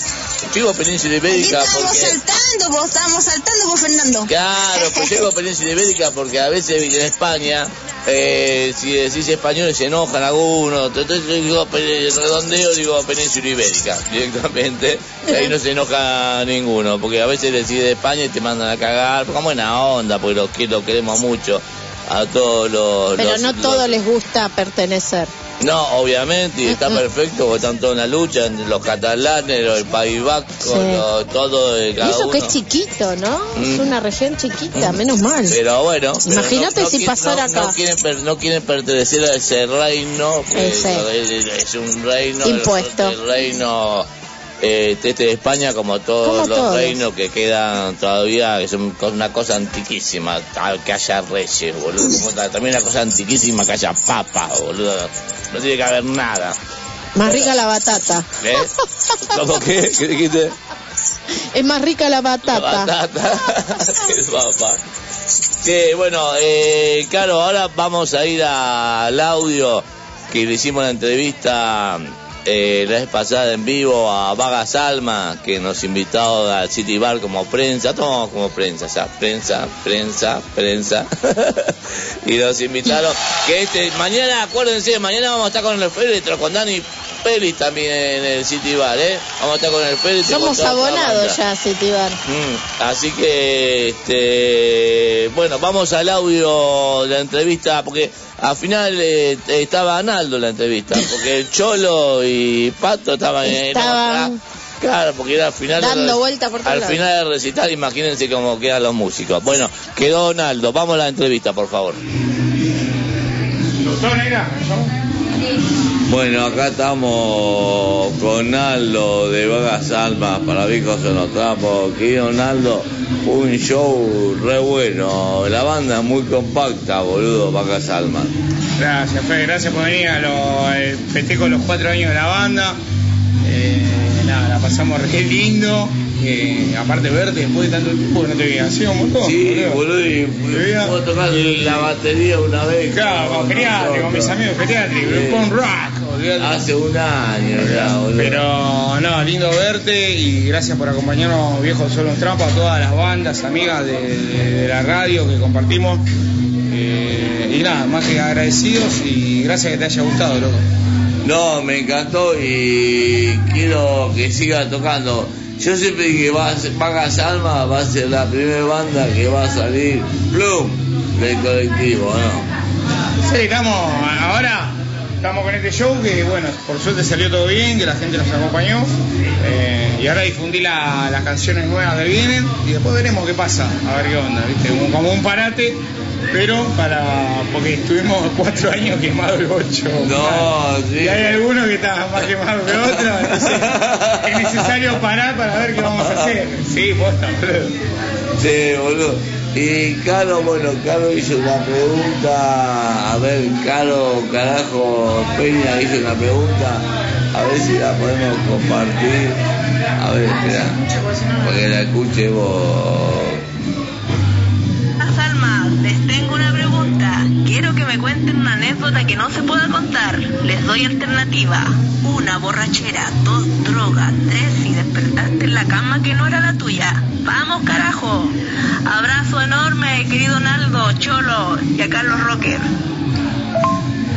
Digo península ibérica Estábamos porque... saltando, vos estábamos saltando vos, Fernando. Claro, pues digo península ibérica porque a veces en España, eh, si decís español se enojan algunos, entonces yo digo redondeo, digo península ibérica directamente, y ahí no se enoja ninguno, porque a veces decís de España y te mandan a cagar, porque buena onda, porque los, los queremos mucho a todos los... Pero los- no los- todos les gusta pertenecer. No, obviamente, y está perfecto, porque están todos en la lucha, entre los catalanes, los del País Vasco, Sí. los- todo, eh, Y cada eso que es chiquito, ¿no? Es Mm. una región chiquita, menos mal. Pero bueno, pero Imagínate si pasara acá. No quieren, per- no quieren pertenecer a ese reino, que es, es un reino, el- Impuesto. El, reino eh, este de España, como todos Como los todos. reinos que quedan todavía, co- una cosa antiquísima, que haya reyes, boludo. Como también una cosa antiquísima que haya papa, boludo. No tiene que haber nada. Más rica la batata. ¿Eh? ¿Cómo qué? ¿Qué dijiste? Es más rica la batata. Batata. Qué papa. Que bueno, eh, claro, ahora vamos a ir al audio que le hicimos la entrevista eh, la vez pasada en vivo a Vagas Alma, que nos invitó al City Bar como prensa, todos como prensa, o sea, prensa, prensa, prensa. y nos invitaron, que este, mañana, acuérdense, mañana vamos a estar con el féretro, con Dani Pelis también en el City Bar, ¿eh? Vamos a estar con el con Somos abonados ya, Citibar. Mm, así que, este, bueno, vamos al audio de la entrevista, porque al final eh, estaba Analdo en la entrevista, porque el Cholo y Pato estaban en Estaban otra. Claro, porque era al final. dando vuelta por Al final del recital, imagínense cómo quedan los músicos. Bueno, quedó Donaldo. Vamos a la entrevista, por favor. Bueno, acá estamos con Naldo de Vagas Almas para Viejos en los Trapos. Querido Naldo, un show re bueno. La banda es muy compacta, boludo, Vagas Almas. Gracias, Fede, gracias por venir a lo, el festejo de los cuatro años de la banda. Eh, nada, la pasamos re lindo. Eh, aparte verte después de tanto tiempo que no te veía, ¿sí? Un montón. Sí, boludo, y puedo tocar la batería una vez. Claro, con Geriatri, con mis amigos Sí. con rock. Hace un año ya, boludo. Pero no, lindo verte y gracias por acompañarnos, viejo Solo un Trampo, a todas las bandas, amigas de, de- de la radio que compartimos. Eh, y nada, más que agradecidos y gracias que te haya gustado, loco. No, me encantó y quiero que siga tocando. Yo siempre dije, va a ser- Vagas Almas va a ser la primera banda que va a salir Plum del colectivo, ¿no? Sí, estamos ahora, estamos con este show que, bueno, por suerte salió todo bien, que la gente nos acompañó. eh, y ahora difundí la- las canciones nuevas que vienen y después veremos qué pasa, a ver qué onda, ¿viste? Como, como un parate, pero para. porque estuvimos cuatro años quemados el bocho. No, sí. Y hay algunos que estaban más quemados que otros, entonces es necesario parar para ver qué vamos a hacer. Sí, posta, boludo. Sí, boludo. Y Caro, bueno, Caro hizo una pregunta, a ver, Caro, carajo, Peña hizo una pregunta, a ver si la podemos compartir. A ver, espera, porque la escuche vos. Tengo una pregunta. Quiero que me cuenten una anécdota que no se pueda contar. Les doy alternativa. Una borrachera, dos drogas, tres y despertaste en la cama que no era la tuya. Vamos, carajo. Abrazo enorme, querido Naldo, Cholo y a Carlos Rocker.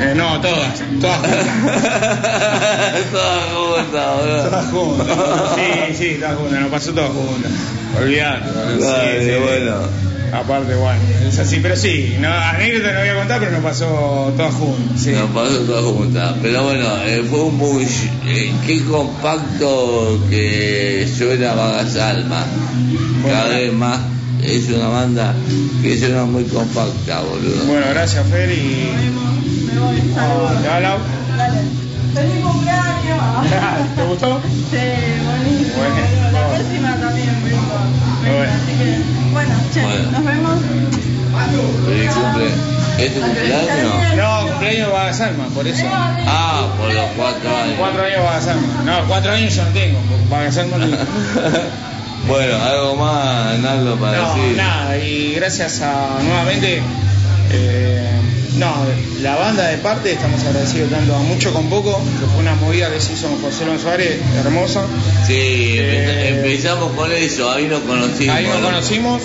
Eh, no, todas, todas todas juntas, boludo. Todas juntas. Sí, sí, todas juntas, nos pasó todas juntas. Dale, Sí, sí. bueno. Aparte, bueno, es así, pero sí, no, anécdota no voy a contar, pero nos pasó todas juntas. Sí. Nos pasó todas juntas. Pero bueno, eh, fue un muy. eh, qué compacto que suena Vagas Alma. Cada vez más es una banda que suena muy compacta, boludo. Bueno, gracias, Fer, y. ¿Te va, Lau? ¡Feliz cumpleaños! ¿Te gustó? Sí, buenísimo. Bueno. La próxima también, vengo. Bueno. Así que, bueno, che, Bueno. nos vemos. Feliz cumple. ¿Es tu cumpleaños? No, cumpleaños va a Salma, por eso. Ah, por los cuatro años. Cuatro años va a Salma. No, cuatro años yo no tengo, va a Salma no. Bueno, algo más, Naldo, para No, decir. nada, y gracias a nuevamente. eh, no, la banda de parte, estamos agradecidos tanto a mucho con poco, que fue una movida que se hizo con José Alonso Suárez, hermosa. Sí, Eh, empezamos con eso, ahí nos conocimos. Ahí nos ¿no? conocimos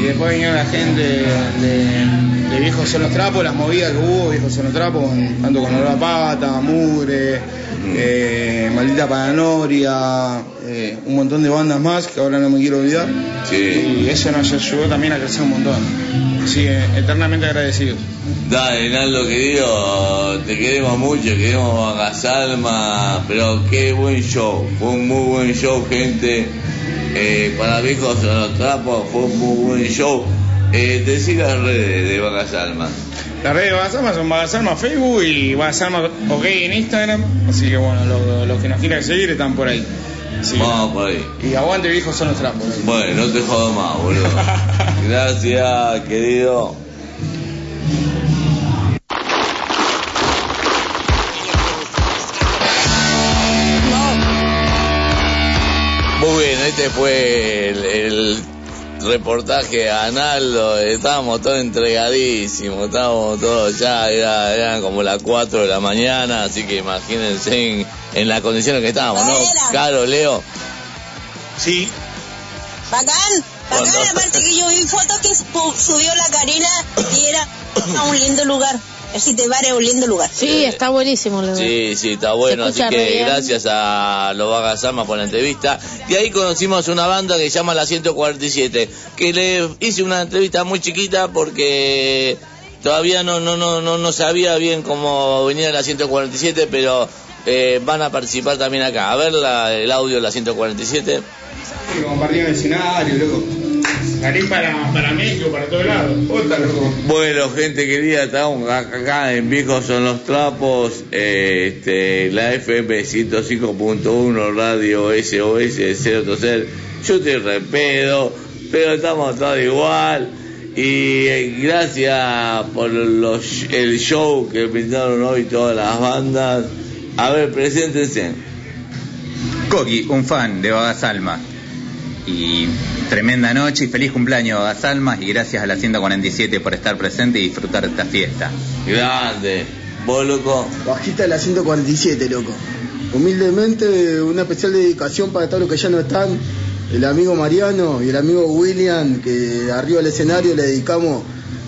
y después vinieron la gente de, de Viejos Son los Trapos, las movidas que hubo, Viejos Son los Trapos, tanto con Olor a Pata, Mugre, eh, Maldita Paranoria, eh, un montón de bandas más que ahora no me quiero olvidar. Y eso nos ayudó también a crecer un montón. Así que eternamente agradecidos. Dale, Naldo querido, te queremos mucho, queremos Alma, pero qué buen show, fue un muy buen show, gente. Eh, para viejos los trapos, fue un muy buen show. Eh, decí las redes de Vacas Almas. Las redes de Bagasalma son Bagasalma Facebook y Bagasalma OK en Instagram. Así que bueno, lo- los que nos quieran seguir están por ahí. Sí. Vamos por ahí. Y aguante viejos son los trapos. Bueno, no te jodo más, boludo. Gracias, querido. Muy bien, este fue el, el reportaje a Analdo, estábamos todos entregadísimos, estábamos todos ya, era, eran como las 4 de la mañana, así que imagínense en, en las condiciones que estábamos, ¿no? Caro, Leo. Sí. Bacán, bacán, aparte que yo vi fotos que su- subió la Karina y era a un lindo lugar. Si te vale un lindo lugar. Sí, está buenísimo. la. Sí, sí, está bueno, así que bien. gracias a los Vagasamas por la entrevista. Y ahí conocimos una banda que se llama La 147, que le hice una entrevista muy chiquita porque todavía no no no no, no sabía bien cómo venía la 147, pero eh, van a participar también acá. A ver la- el audio de la 147. Que compartieron el escenario, loco. Salí para, para México, para todos lados. Bueno, gente querida, estamos acá en Viejos son los Trapos, eh, este, la FM 105.1, Radio SOS 030. Yo estoy repedo, pero estamos todos igual. Y eh, gracias por los, el show que pintaron hoy todas las bandas. A ver, preséntense. Coqui, un fan de Bagasalma. Y tremenda noche y feliz cumpleaños Bagasalma y gracias a la 147 por estar presente y disfrutar de esta fiesta. Grande. ¿Vos, loco? Bajista de la 147, loco. Humildemente, una especial dedicación para todos los que ya no están. El amigo Mariano y el amigo William, que arriba del escenario le dedicamos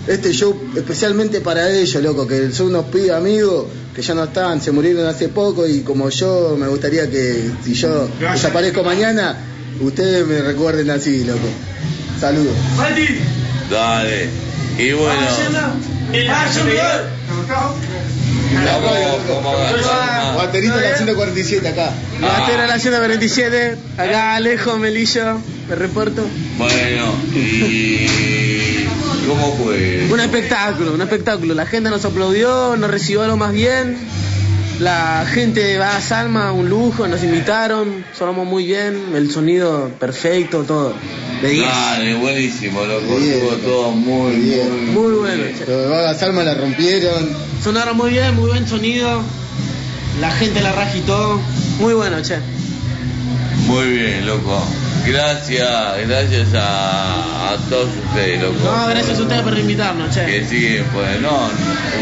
este show especialmente para ellos, loco, que son unos pibes amigos que ya no están, se murieron hace poco y como yo me gustaría que si yo desaparezco mañana, ustedes me recuerden así, loco. Saludos. Dale. Y bueno. Baterista de la 147 acá. Batera de la 147, acá Alejo, Melillo, me reporto. Bueno, y ¿cómo fue? Un espectáculo, un espectáculo. La gente nos aplaudió, nos recibió lo más bien. La gente de Vaga Salma, un lujo, nos invitaron, sonamos muy bien, el sonido perfecto, todo. De 10. Dale, buenísimo, loco. Estuvo todo muy, muy, Muy bueno. Los de Vaga Salma la rompieron. Sonaron muy bien, muy buen sonido. La gente la ragitó. Muy bueno, che. muy bien, loco. Gracias, gracias a, a todos ustedes, loco. No, gracias a ustedes por invitarnos, che. Que siguen, pues, no,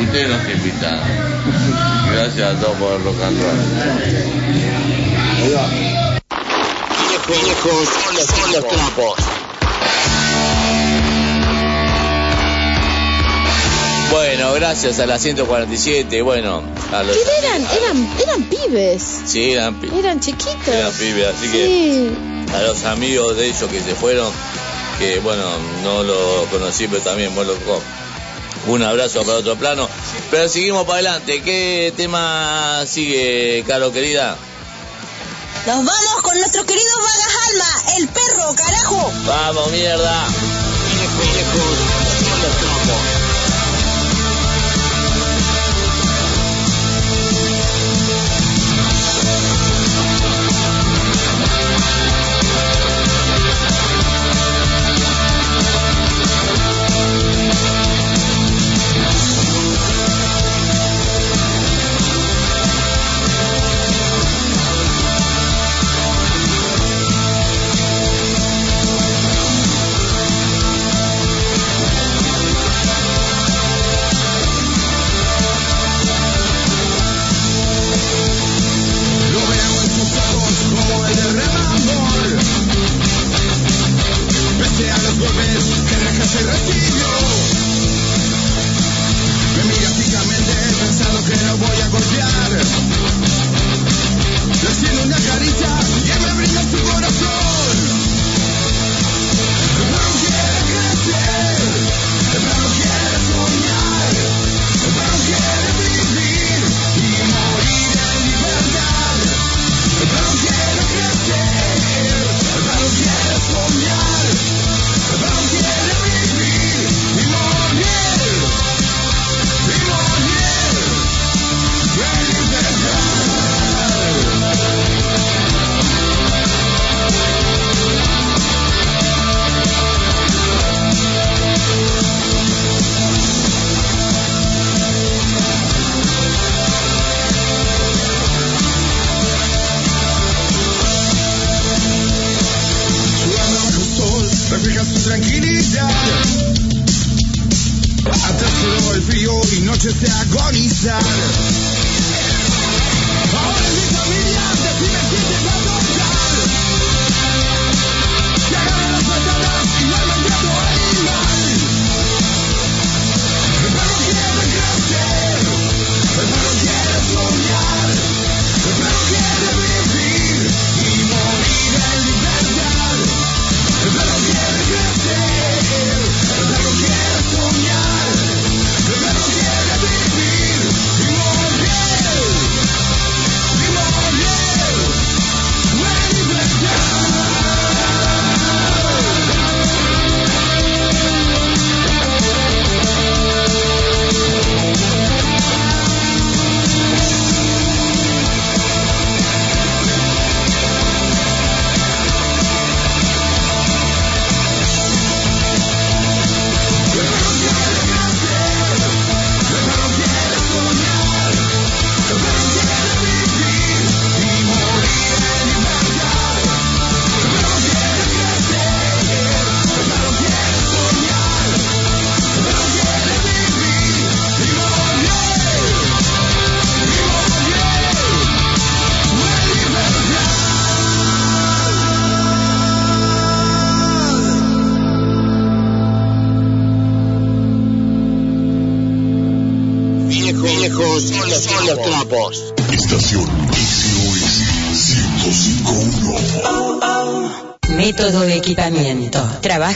ustedes nos invitan. Gracias a todos por el rock and roll. Viejos son los trapos. Bueno, gracias a la 147, bueno, a los... ¿Qué eran? Eran, eran pibes. Sí, eran, pi- Eran chiquitos. eran pibes, así que Sí. A los amigos de ellos que se fueron, que bueno, no lo conocí, pero también, bueno, un abrazo para otro plano. Pero seguimos para adelante, ¿qué tema sigue, Caro querida? Nos vamos con nuestro querido Vagas Alma, el perro, carajo. Vamos, mierda.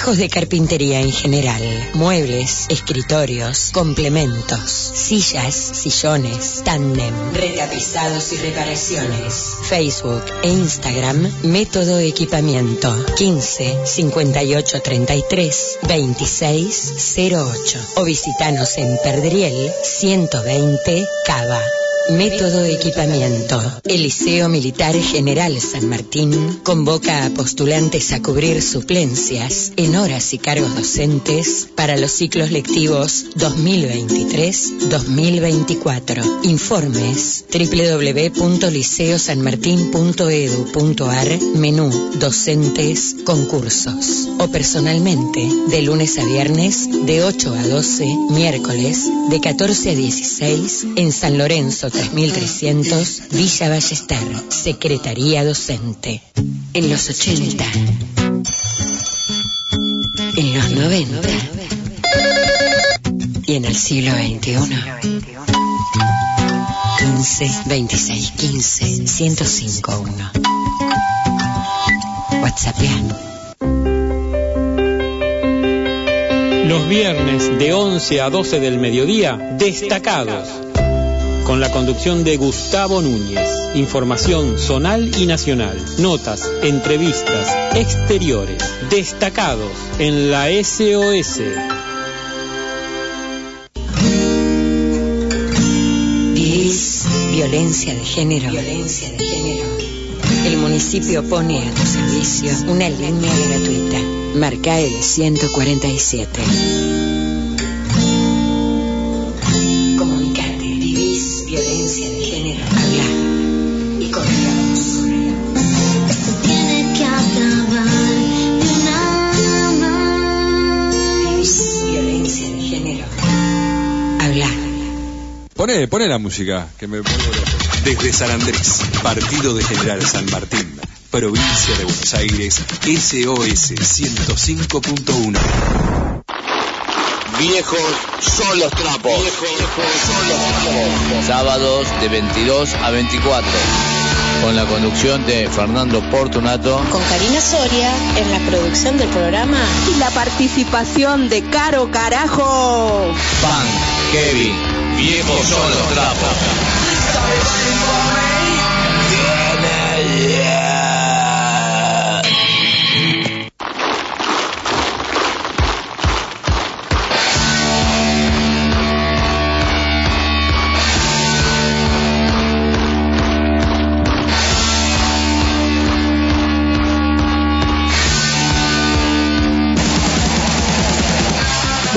Trabajos de carpintería en general. Muebles, escritorios, complementos, sillas, sillones, tándem, retapizados y reparaciones. Facebook e Instagram Método Equipamiento. 15 58 33 26 08. O visitanos en Perdriel 120 Cava. Método Equipamiento. El Liceo Militar General San Martín convoca a postulantes a cubrir suplencias en horas y cargos docentes para los ciclos lectivos 2023-2024. Informes www.liceosanmartin.edu.ar Menú Docentes Concursos o personalmente de lunes a viernes de 8 a 12, miércoles de 14 a 16 en San Lorenzo 3300 Villa Ballester, Secretaría Docente. En los 80, en los 90 y en el siglo XXI. 15 26 15 105 1. WhatsApp. Los viernes de 11 a 12 del mediodía, destacados. Con la conducción de Gustavo Núñez. Información zonal y nacional. Notas, entrevistas, exteriores. Destacados en la SOS. ¿Vivís violencia de género? Violencia de género. El municipio pone a tu servicio una línea gratuita. Marca el 147. Poné, poné la música, que me vuelvo loco. Desde San Andrés, partido de General San Martín, provincia de Buenos Aires, SOS 105.1. Viejos son los trapos. Sábados de 22 a 24. Con la conducción de Fernando Portunato. Con Karina Soria en la producción del programa. Y la participación de Caro Carajo. Pan, Kevin, viejos son.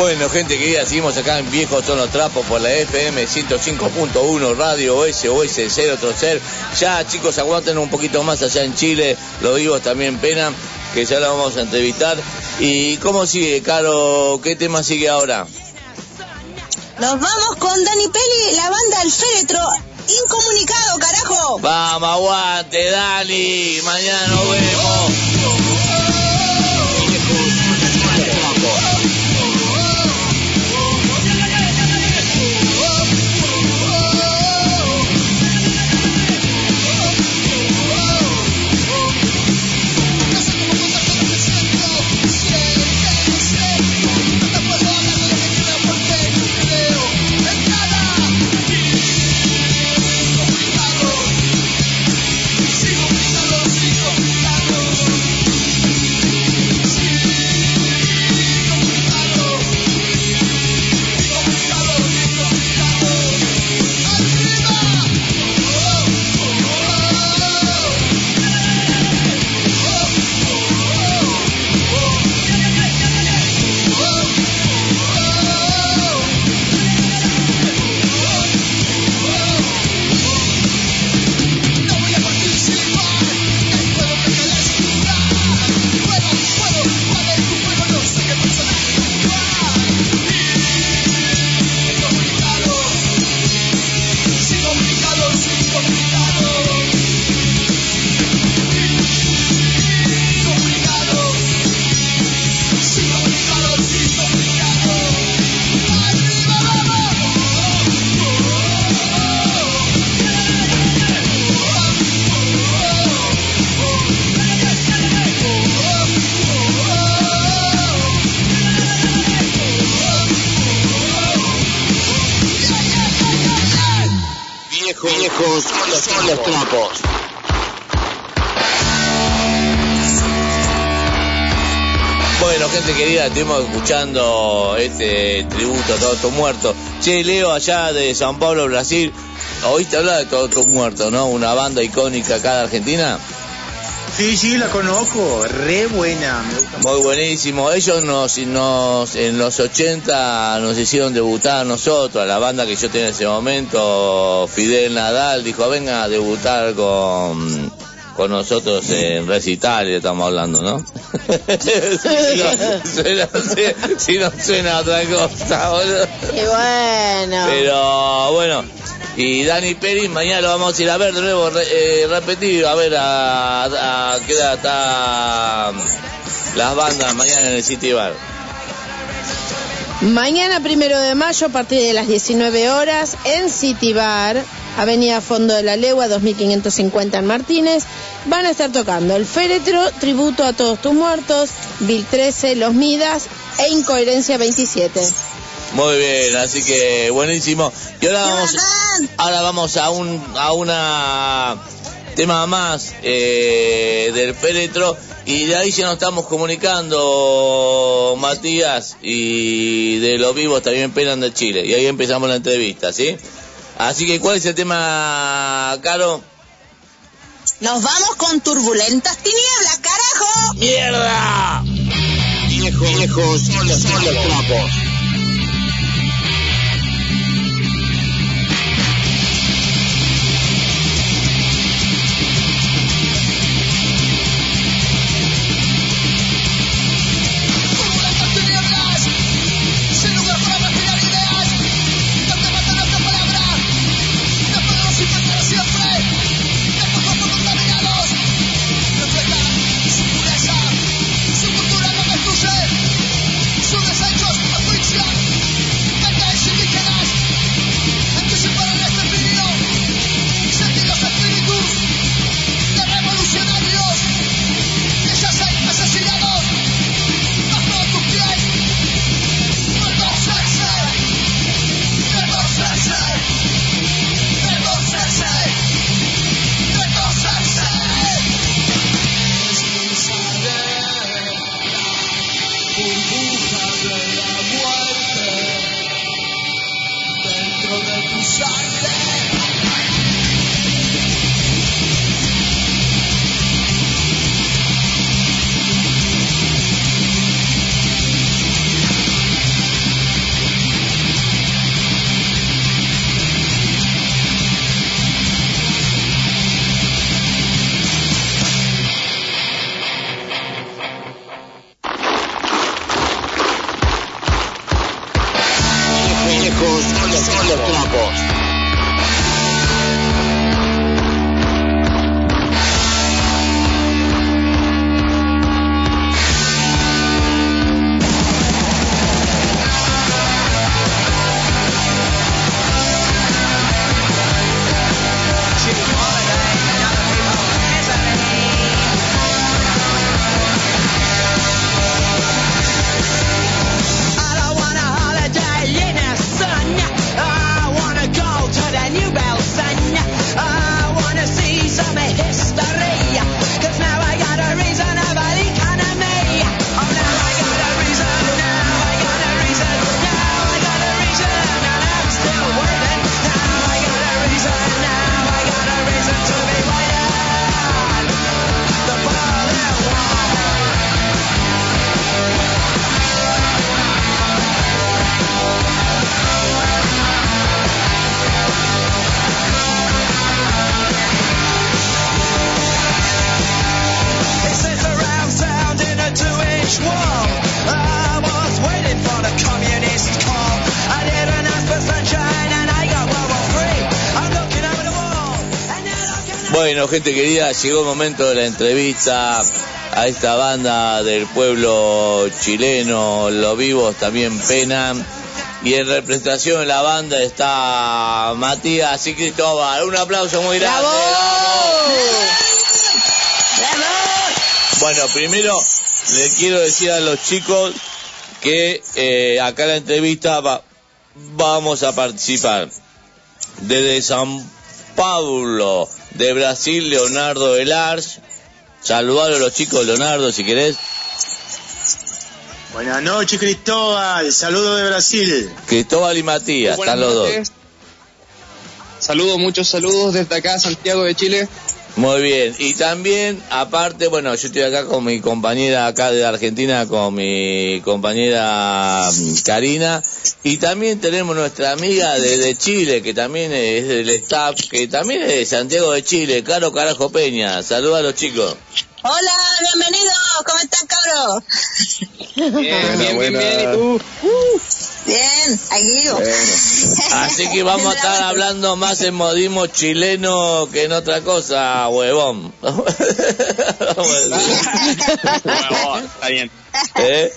Bueno, gente querida, seguimos acá en Viejos son los trapos por la FM 105.1 Radio SOS 0 Trocer. Ya chicos, aguanten un poquito más allá en Chile, lo digo también pena, que ya la vamos a entrevistar. ¿Y cómo sigue, Caro? ¿Qué tema sigue ahora? Nos vamos con Dani Peli, la banda El Féretro. Incomunicado, carajo. Vamos, aguante, Dani. Mañana nos vemos. Los trapos. Bueno, gente querida, estuvimos escuchando este tributo a todos estos muertos. Che, Leo, allá de San Pablo, Brasil, ¿oíste hablar de todos estos muertos, no? Una banda icónica acá de Argentina. Sí, sí, la conozco, re buena. Muy buenísimo. Ellos nos, nos en los 80 nos hicieron debutar a nosotros, a la banda que yo tenía en ese momento. Fidel Nadal dijo, venga a debutar con, con nosotros en recital, estamos hablando, ¿no? si, no suena, si- si no suena otra cosa, boludo. Qué bueno. Pero bueno, y Dani Pérez mañana lo vamos a ir a ver de nuevo, eh, repetido, a ver a, a qué edad está las bandas mañana en el City Bar. Mañana, primero de mayo, a partir de las 19 horas, en City Bar, Avenida Fondo de la Legua, 2550 en Martínez, van a estar tocando el féretro, tributo a todos tus muertos, Bill 13, Los Midas e Incoherencia 27. Muy bien, así que buenísimo. Y ahora vamos, ahora vamos a un a una tema más eh, del féretro y de ahí ya nos estamos comunicando Matías y de los vivos también penan de Chile y ahí empezamos la entrevista, ¿sí? Así que ¿cuál es el tema, Caro? Nos vamos con turbulentas tinieblas, carajo. ¡Mierda! Viejos, viejos son los, son los Bueno, gente querida, llegó el momento de la entrevista a esta banda del pueblo chileno, los vivos también penan. Y en representación de la banda está Matías y Cristóbal. Un aplauso muy grande. Bueno, primero le quiero decir a los chicos que eh, acá en la entrevista va- vamos a participar desde San Pablo. De Brasil, Leonardo Elars. Saludalo a los chicos, Leonardo, si querés. Buenas noches, Cristóbal. Saludo de Brasil. Cristóbal y Matías, están los dos. Saludos, muchos saludos desde acá, Santiago de Chile. Muy bien, y también, aparte, bueno, yo estoy acá con mi compañera acá de Argentina, con mi compañera mm, Karina, y también tenemos nuestra amiga de, de Chile, que también es del staff, que también es de Santiago de Chile, Caro Carajo Peña. Saluda a los chicos. Hola, bienvenidos, ¿cómo están, cabros? Bien, bien, bien, bien, ¿y tú? Bien, aquí yo. Así que vamos a estar hablando más en modismo chileno que en otra cosa, huevón. Está bien. ¿Eh?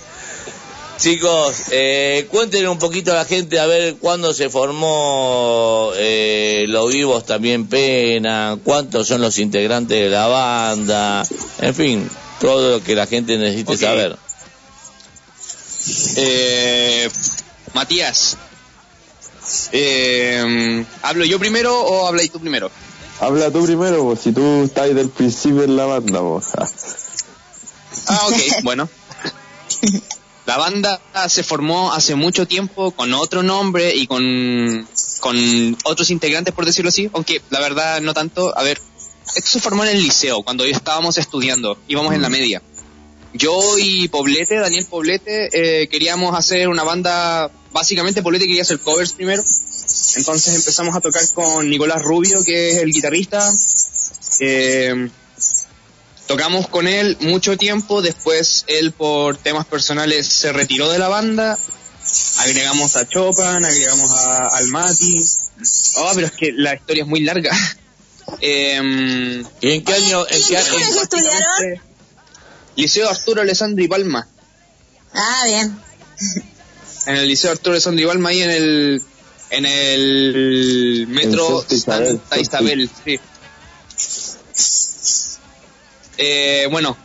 Chicos, eh, cuéntenle un poquito a la gente a ver cuándo se formó eh, Los Vivos También Pena, cuántos son los integrantes de la banda, en fin, todo lo que la gente necesite saber. Eh, Matías. Eh, ¿Hablo yo primero o habláis tú primero? Habla tú primero, pues, si tú estás del principio en la banda. Ah, ok, bueno. La banda se formó hace mucho tiempo con otro nombre y con, con otros integrantes, por decirlo así, aunque la verdad no tanto. A ver, esto se formó en el liceo, cuando estábamos estudiando, íbamos en la media. Yo y Poblete, Daniel Poblete, eh, queríamos hacer una banda, básicamente Poblete quería hacer covers primero, entonces empezamos a tocar con Nicolás Rubio, que es el guitarrista. Eh, tocamos con él mucho tiempo, después él por temas personales se retiró de la banda, agregamos a Chopin, agregamos a, al Mati. Oh, pero es que la historia es muy larga. ¿Y en qué año? En qué año? ¿Qué estudiaron? Liceo Arturo Alessandro y Palma. Ah, bien. En el Liceo Arturo Alessandro y Palma, ahí en el, en el metro En Santa Isabel, Santa Isabel, sí. Eh, bueno,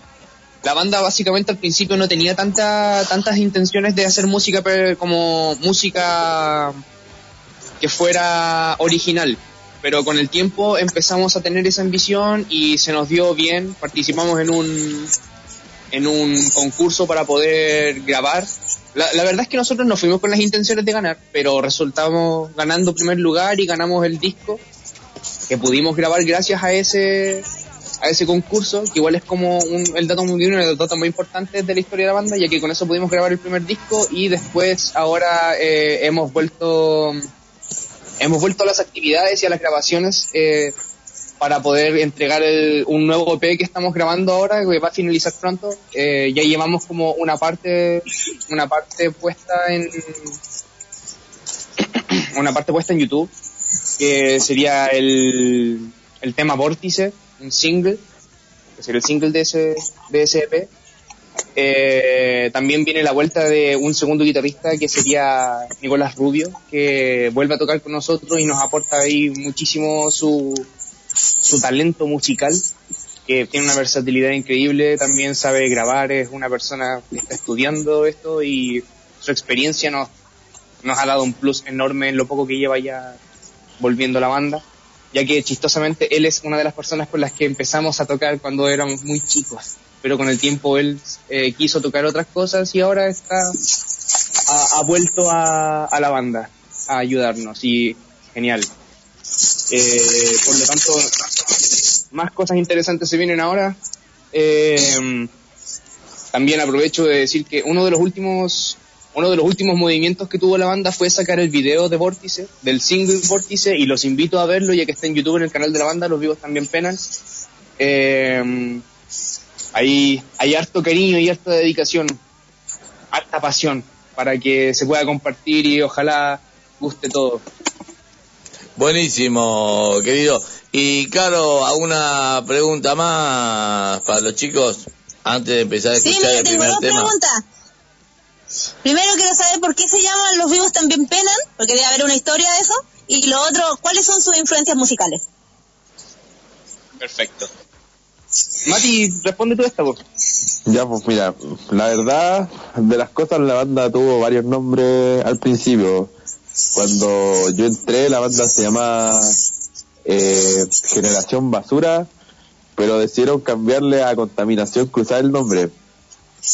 la banda básicamente al principio no tenía tanta, tantas intenciones de hacer música como música que fuera original. Pero con el tiempo empezamos a tener esa ambición y se nos dio bien. Participamos en un, en un concurso para poder grabar. La, verdad es que nosotros no fuimos con las intenciones de ganar, pero resultamos ganando primer lugar y ganamos el disco que pudimos grabar gracias a ese a ese concurso, que igual es como el dato muy uno de los muy importantes de la historia de la banda, ya que con eso pudimos grabar el primer disco y después ahora eh, hemos vuelto hemos vuelto a las actividades y a las grabaciones eh, para poder entregar el- un nuevo EP que estamos grabando ahora, que va a finalizar pronto. Eh, ya llevamos como una parte una parte puesta en una parte puesta en YouTube, que sería el, el tema Vórtice, un single, que sería el single de ese, de ese EP. Eh, también viene la vuelta de un segundo guitarrista que sería Nicolás Rubio, que vuelve a tocar con nosotros y nos aporta ahí muchísimo su, su talento musical, que tiene una versatilidad increíble, también sabe grabar, es una persona que está estudiando esto y su experiencia nos, nos ha dado un plus enorme en lo poco que lleva ya volviendo a la banda, ya que chistosamente él es una de las personas con las que empezamos a tocar cuando éramos muy chicos, pero con el tiempo él eh, quiso tocar otras cosas y ahora está ha, ha vuelto a, a la banda a ayudarnos y genial. Eh, por lo tanto, más cosas interesantes se vienen ahora. Eh, también aprovecho de decir que uno de los últimos uno de los últimos movimientos que tuvo la banda fue sacar el video de Vórtice, del single Vórtice, y los invito a verlo ya que está en YouTube en el canal de la banda, los vivos también penan. Eh, hay, hay harto cariño y harta dedicación, harta pasión para que se pueda compartir y ojalá guste todo. Buenísimo, querido. Y Caro, ¿alguna pregunta más para los chicos antes de empezar a Sí, escuchar mira, el tengo primer dos tema? preguntas. Primero quiero saber por qué se llaman Los vivos también penan, porque debe haber una historia de eso. Y lo otro, ¿cuáles son sus influencias musicales? Perfecto. Mati, responde tú esta voz. Ya, pues mira, la verdad, de las cosas, la banda tuvo varios nombres al principio. Cuando yo entré, la banda se llamaba eh, Generación Basura, pero decidieron cambiarle a Contaminación Cruzada el nombre.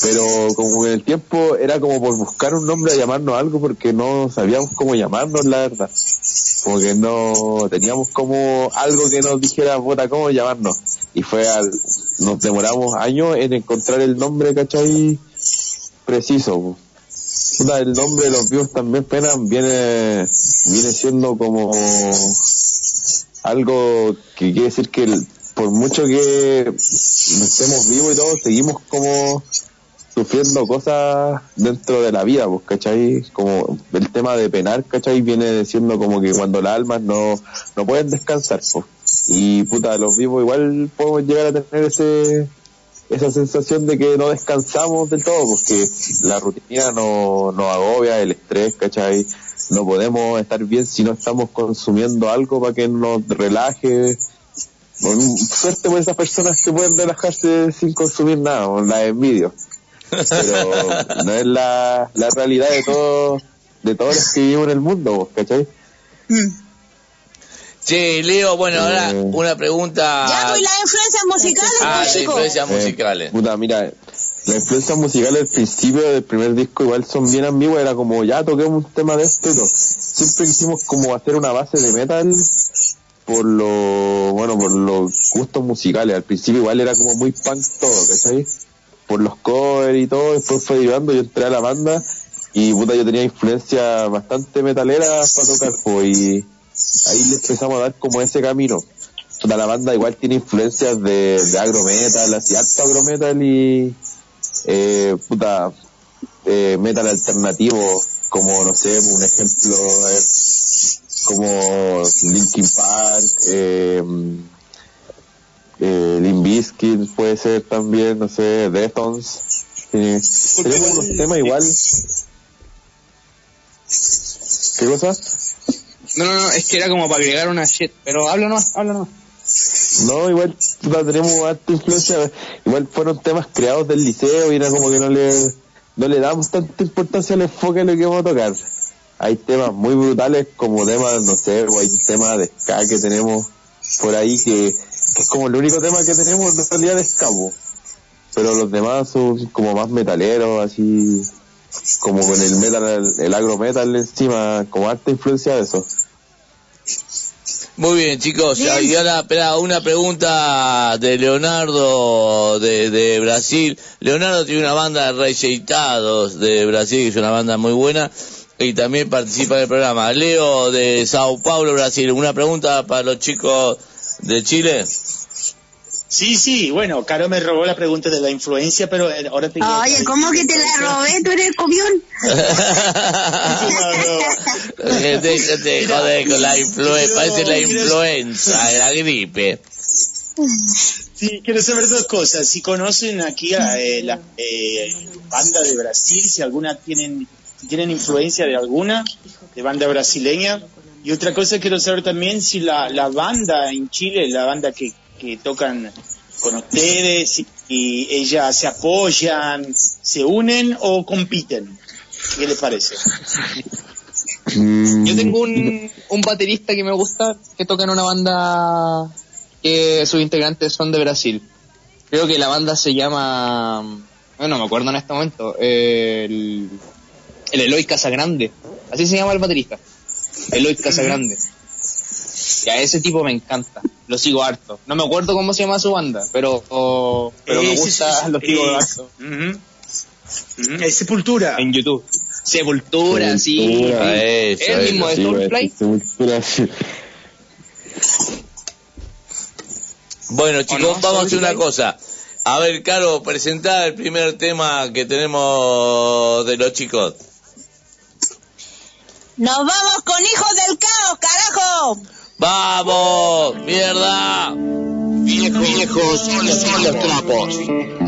Pero como en el tiempo era como por buscar un nombre a llamarnos algo porque no sabíamos cómo llamarnos, la verdad. Como que no teníamos como algo que nos dijera, puta, cómo llamarnos. Y fue al, nos demoramos años en encontrar el nombre, ¿cachai? Preciso. El nombre de los vivos también pena viene, viene siendo como algo que quiere decir que por mucho que estemos vivos y todo, seguimos como sufriendo cosas dentro de la vida, pues, ¿cachai? Como el tema de penar, ¿cachai? Viene siendo como que cuando las almas no, no pueden descansar, pues. Y puta, los vivos igual podemos llegar a tener ese, esa sensación de que no descansamos del todo, porque la rutina no- nos agobia, el estrés, ¿cachai? No podemos estar bien si no estamos consumiendo algo para que nos relaje. Suerte por esas personas que pueden relajarse sin consumir nada, o la envidio. Pero no es la, realidad de todos de todos los que vivimos en el mundo, ¿vos ¿cachai? Che, Leo, bueno, ahora Eh. una pregunta. Ya, pues, y las influencias musicales, Ah, pues, las chicos. influencias musicales. Eh, puta, mira, las influencias musicales al principio del primer disco igual son bien ambiguas, era como ya toquemos un tema de esto y todo. Siempre quisimos como hacer una base de metal por lo, bueno, por los gustos musicales. Al principio igual era como muy punk todo, ¿cachai? Por los covers y todo, después fue derivando, yo entré a la banda y puta yo tenía influencia bastante metalera para tocar, pues, y ahí le empezamos a dar como ese camino. Puta, la banda igual tiene influencias de, de agrometal, así alto agrometal y eh, puta eh, metal alternativo como no sé un ejemplo a ver, como Linkin Park eh, eh, puede ser también no sé Deftones eh, tenemos unos temas igual ¿qué cosa? No, no, no, es que era como para agregar una shit, pero habla nomás, habla nomás. No, igual tenemos harta influencia. Igual fueron temas creados del liceo y era como que no le, no le damos tanta importancia al enfoque a lo que vamos a tocar. Hay temas muy brutales como temas, no sé, o hay temas de ska que tenemos por ahí que, es como el único tema que tenemos en realidad de ska. Pero los demás son como más metaleros, así como con el metal, el agro metal encima, como harta influencia de eso. Muy bien, chicos. Y ahora, espera, una pregunta de Leonardo de, de Brasil. Leonardo tiene una banda de rejeitados de Brasil, que es una banda muy buena, y también participa en el programa. Leo de Sao Paulo, Brasil. Una pregunta para los chicos de Chile. Sí, sí, bueno, Caro me robó la pregunta de la influencia, pero eh, ahora te Oye, ¿cómo que te la robé? ¿Tú eres el comión? Eh, Déjate joder con la influenza, parece la influenza, la gripe. Sí, quiero saber dos cosas. Si conocen aquí a eh, la eh, banda de Brasil, si alguna tienen, si tienen influencia de alguna, de banda brasileña. Y otra cosa quiero saber también si la, la banda en Chile, la banda que, que tocan con ustedes, y ellas se apoyan, se unen o compiten. ¿Qué les parece? Yo tengo un, un baterista que me gusta que toca en una banda que sus integrantes son de Brasil. Creo que la banda se llama, bueno, no me acuerdo en este momento, el, el Eloy Casagrande. Así se llama el baterista. Eloy Casagrande. Y a ese tipo me encanta. Lo sigo harto. No me acuerdo cómo se llama su banda, pero, pero me Eh, sí, gusta, sí, sí. lo sigo Eh, harto. Es Sepultura. En YouTube. Sepultura, sí. Sepultura, ¿Es el mismo de Sí, Soulfly? Sepultura, sí. Bueno, chicos, no? vamos a hacer una cosa. A ver, Caro, presentá el primer tema que tenemos de los chicos. Nos vamos con hijos del caos, carajo. ¡Vamos! ¡Mierda! Viejos, son son los trapos.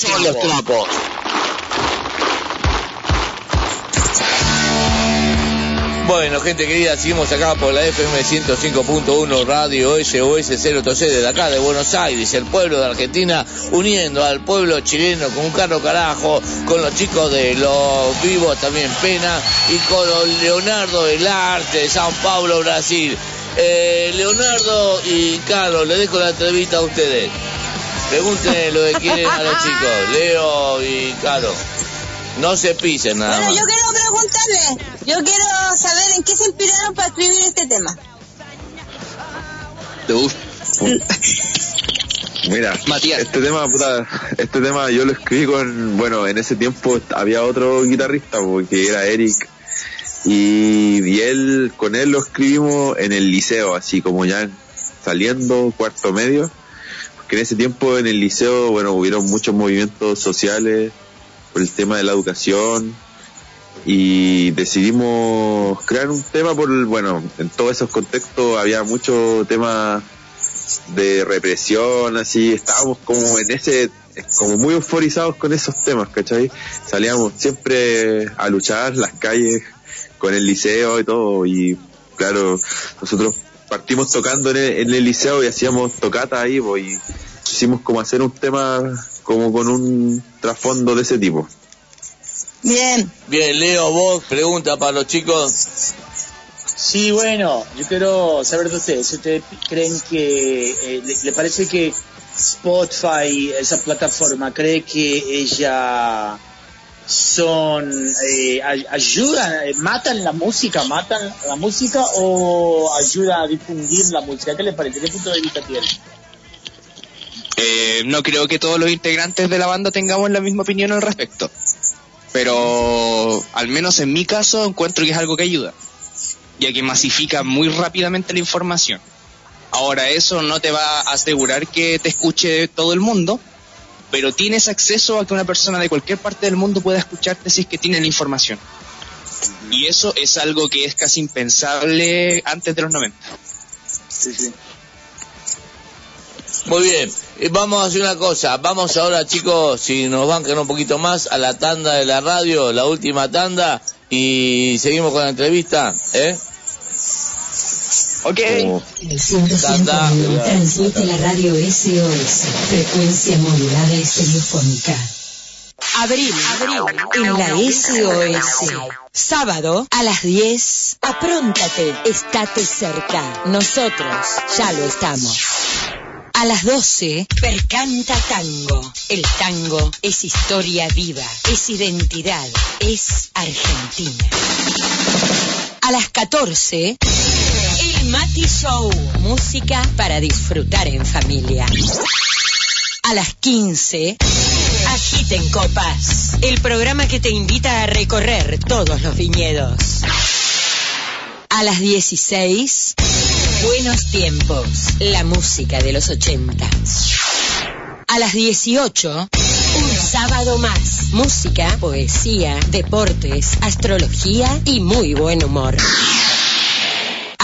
son los trapos. Bueno, gente querida, seguimos acá por la FM 105.1 Radio SOS 013 de acá de Buenos Aires, el pueblo de Argentina, uniendo al pueblo chileno con un carro carajo, con los chicos de los vivos también Pena y con Leonardo del Arte de San Pablo, Brasil. Eh, Leonardo y Carlos, les dejo la entrevista a ustedes. Pregúntenle lo que quieren a los chicos, Leo y Caro. No se pisen nada Bueno, yo quiero preguntarle, yo quiero saber en qué se inspiraron para escribir este tema. ¿Te gusta? Mira, Matías. este tema, puta, este tema yo lo escribí con, bueno, en ese tiempo había otro guitarrista, porque era Eric, y, y él, con él lo escribimos en el liceo, así como ya saliendo, cuarto medio, que en ese tiempo en el liceo, bueno, hubieron muchos movimientos sociales por el tema de la educación y decidimos crear un tema por, bueno, en todos esos contextos había mucho tema de represión, así, estábamos como en ese, como muy euforizados con esos temas, ¿cachai? Salíamos siempre a luchar las calles con el liceo y todo, y claro, nosotros partimos tocando en el, en el liceo y hacíamos tocata ahí, pues, y hicimos como hacer un tema como con un trasfondo de ese tipo. Bien. Bien, Leo, vos, pregunta para los chicos. Sí, bueno, yo quiero saber de ustedes. si ¿Ustedes creen que, eh, le, le parece que Spotify, esa plataforma, cree que ella son, eh, ay- ayudan, eh, matan la música, matan la música o ayuda a difundir la música? ¿Qué les parece? ¿Qué punto de vista tienen? Eh, no creo que todos los integrantes de la banda tengamos la misma opinión al respecto. Pero al menos en mi caso encuentro que es algo que ayuda, ya que masifica muy rápidamente la información. Ahora eso no te va a asegurar que te escuche todo el mundo, pero tienes acceso a que una persona de cualquier parte del mundo pueda escucharte si es que tiene la información. Y eso es algo que es casi impensable antes de los 90. Sí, sí. Muy bien, eh, vamos a hacer una cosa. Vamos ahora, chicos, si nos bancan un poquito más, a la tanda de la radio, la última tanda, y seguimos con la entrevista, ¿eh? Ok. Oh. El 105.1 transmite la radio SOS, frecuencia modulada y radiofónica. Abril, abril, en la SOS. Sábado a las 10. Apróntate, estate cerca. Nosotros ya lo estamos. A las 12, Percanta Tango. El tango es historia viva, es identidad, es Argentina. A las 14, Mati Show. Música para disfrutar en familia. A las 15, Agiten Copas. El programa que te invita a recorrer todos los viñedos. A las 16, Buenos Tiempos. La música de los 80. A las 18, un sábado más. Música, poesía, deportes, astrología y muy buen humor.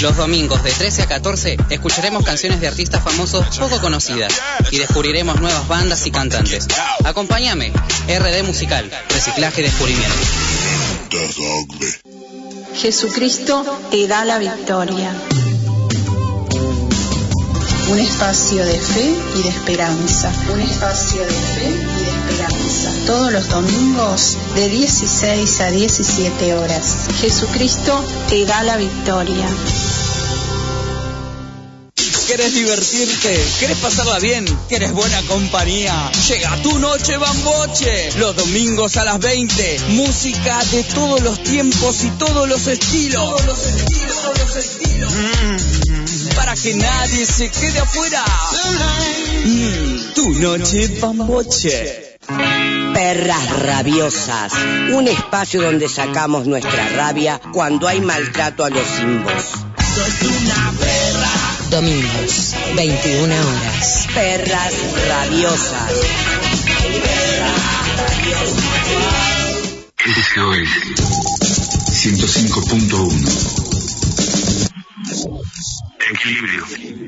Los domingos de 13 a 14 escucharemos canciones de artistas famosos poco conocidas y descubriremos nuevas bandas y cantantes. Acompáñame, RD Musical, Reciclaje y Descubrimiento. Jesucristo te da la victoria. Un espacio de fe y de esperanza. Un espacio de fe y de esperanza. Todos los domingos de 16 a 17 horas. Jesucristo te da la victoria. ¿Querés divertirte? ¿Querés pasarla bien? ¿Querés buena compañía? Llega tu noche bamboche. Los domingos a las 20. Música de todos los tiempos y todos los estilos. Todos los estilos, todos los estilos. Mm, para que nadie se quede afuera. Mm, tu noche bamboche. Perras rabiosas, un espacio donde sacamos nuestra rabia cuando hay maltrato a los simbos. Domingos, 21 horas. Perras rabiosas. SOS 105.1 Equilibrio.